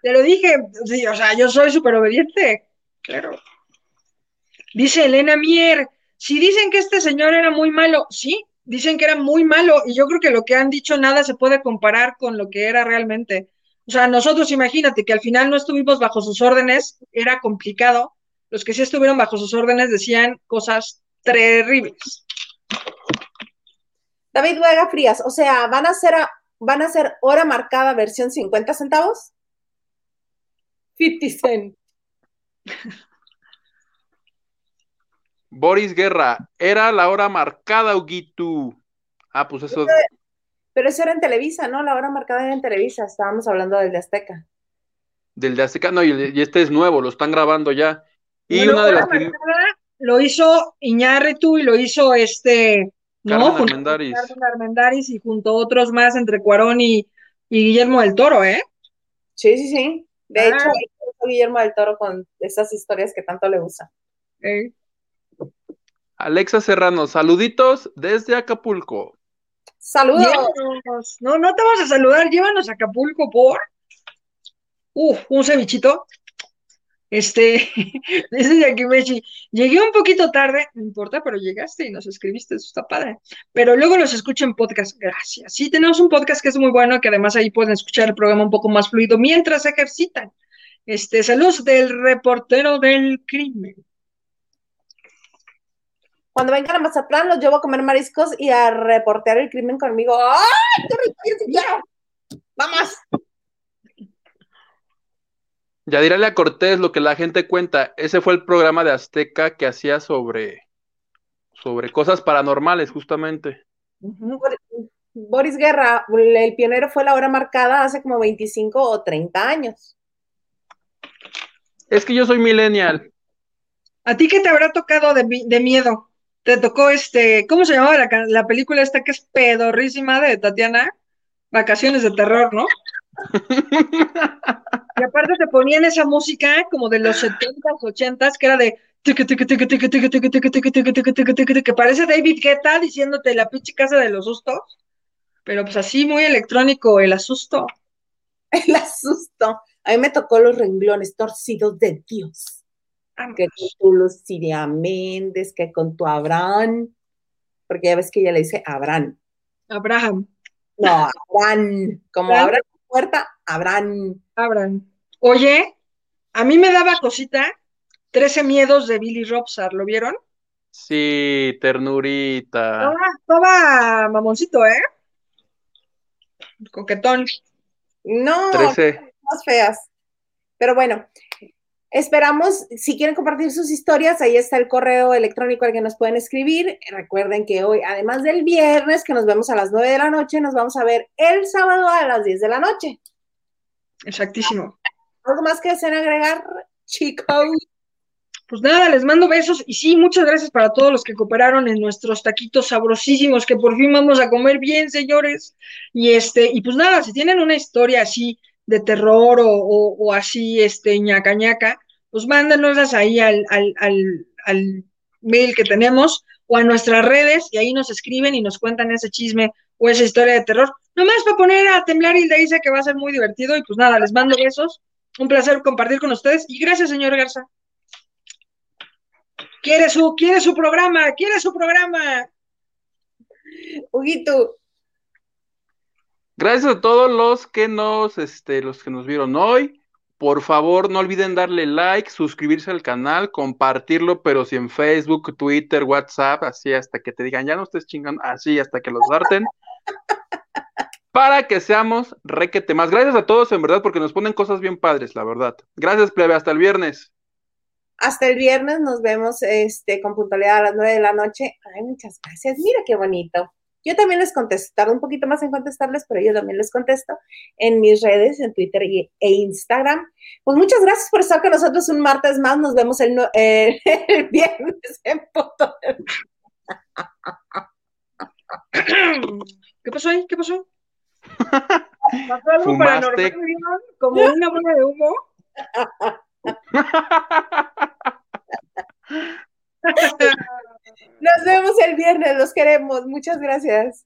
Te lo dije, sí, o sea, yo soy súper obediente. Claro. Dice Elena Mier, si dicen que este señor era muy malo, sí, dicen que era muy malo, y yo creo que lo que han dicho nada se puede comparar con lo que era realmente. O sea, nosotros imagínate que al final no estuvimos bajo sus órdenes, era complicado. Los que sí estuvieron bajo sus órdenes decían cosas terribles. David Vega Frías, o sea, ¿van a hacer, a- van a hacer hora marcada versión 50 centavos? 50 cent. Boris Guerra, era la hora marcada, Huguito. Ah, pues eso. Pero eso era en Televisa, ¿no? La hora marcada era en Televisa. Estábamos hablando del de Azteca. Del de Azteca, no, y, este es nuevo, lo están grabando ya. Y Bueno, una de las Hora prim- Marcada lo hizo Iñárritu y lo hizo este, ¿no? Carmen Armendáriz y junto a otros más entre Cuarón y, y Guillermo del Toro, ¿eh? Sí, sí, sí. De Ah. hecho, Guillermo del Toro con esas historias que tanto le gusta. Eh, Alexa Serrano, saluditos desde Acapulco. Saludos. llévanos. No, no te vamos a saludar, llévanos a Acapulco por. Uf, un cevichito. Este, dice Yakimechi, llegué un poquito tarde, no importa, pero llegaste y nos escribiste, eso está padre. Pero luego los escucho en podcast, gracias. Sí, tenemos un podcast que es muy bueno, que además ahí pueden escuchar el programa un poco más fluido mientras ejercitan. Este, saludos del reportero del crimen. Cuando vengan a Mazatlán, los llevo a comer mariscos y a reportear el crimen conmigo. ¡Ay, qué rico! Yo quiero! ¡Vamos! Yadiralia Cortés, lo que la gente cuenta, ese fue el programa de Azteca que hacía sobre, sobre cosas paranormales, justamente. Boris Guerra, el pionero fue la hora marcada hace como 25 o 30 años. Es que yo soy millennial. ¿A ti qué te habrá tocado de, de miedo? ¿Te tocó este, ¿cómo se llamaba la, la película esta que es pedorrísima de Tatiana? Vacaciones de terror, ¿no? Y aparte te ponían esa música como de los 70s, 80s, que era de que parece David Guetta diciéndote la pinche casa de los sustos, pero pues así muy electrónico el asusto. El asusto. A mí me tocó los renglones torcidos de Dios. Que con tu Lucidia Méndez, que con tu Abraham, porque ya ves que ella le dice Abraham. Abraham. No, Abraham, como Abraham puerta. Abraham. Oye, a mí me daba cosita 13 miedos de Billy Robsar, ¿lo vieron? Sí, ternurita. Estaba, estaba mamoncito, ¿eh? Coquetón. No, Trece. más feas. Pero bueno, esperamos, si quieren compartir sus historias, ahí está el correo electrónico al que nos pueden escribir. Recuerden que hoy, además del viernes, que nos vemos a las 9 de la noche, nos vamos a ver el sábado a las 10 de la noche. Exactísimo. ¿Algo más que deseen agregar, chicos? Pues nada, les mando besos y sí, muchas gracias para todos los que cooperaron en nuestros taquitos sabrosísimos que por fin vamos a comer bien, señores. Y este, y pues nada, si tienen una historia así de terror o, o, o así, este, ñaca ñaca, pues mándanoslas ahí al, al, al, al mail que tenemos o a nuestras redes y ahí nos escriben y nos cuentan ese chisme o esa historia de terror. Nomás para poner a temblar y dice que va a ser muy divertido y pues nada, les mando besos. Un placer compartir con ustedes y gracias, señor Garza. Quiere su, quiere su programa, quiere su programa. Huguito, Gracias a todos los que nos, este, los que nos vieron hoy. Por favor, no olviden darle like, suscribirse al canal, compartirlo, pero si en Facebook, Twitter, WhatsApp, así hasta que te digan, ya no estés chingando, así hasta que los darten. para que seamos requete más. Gracias a todos, en verdad, porque nos ponen cosas bien padres, la verdad. Gracias, plebe, hasta el viernes. Hasta el viernes nos vemos este, con puntualidad a las nueve de la noche. Ay, muchas gracias. Mira qué bonito. Yo también les contesto, tardo un poquito más en contestarles, pero yo también les contesto en mis redes, en Twitter e Instagram. Pues muchas gracias por estar con nosotros un martes más. Nos vemos el, eh, el viernes en Poto. ¿Qué pasó ahí? ¿Qué pasó? ¿Pasó algo paranormal? ¿Como una bola de humo? Nos vemos el viernes, los queremos. Muchas gracias.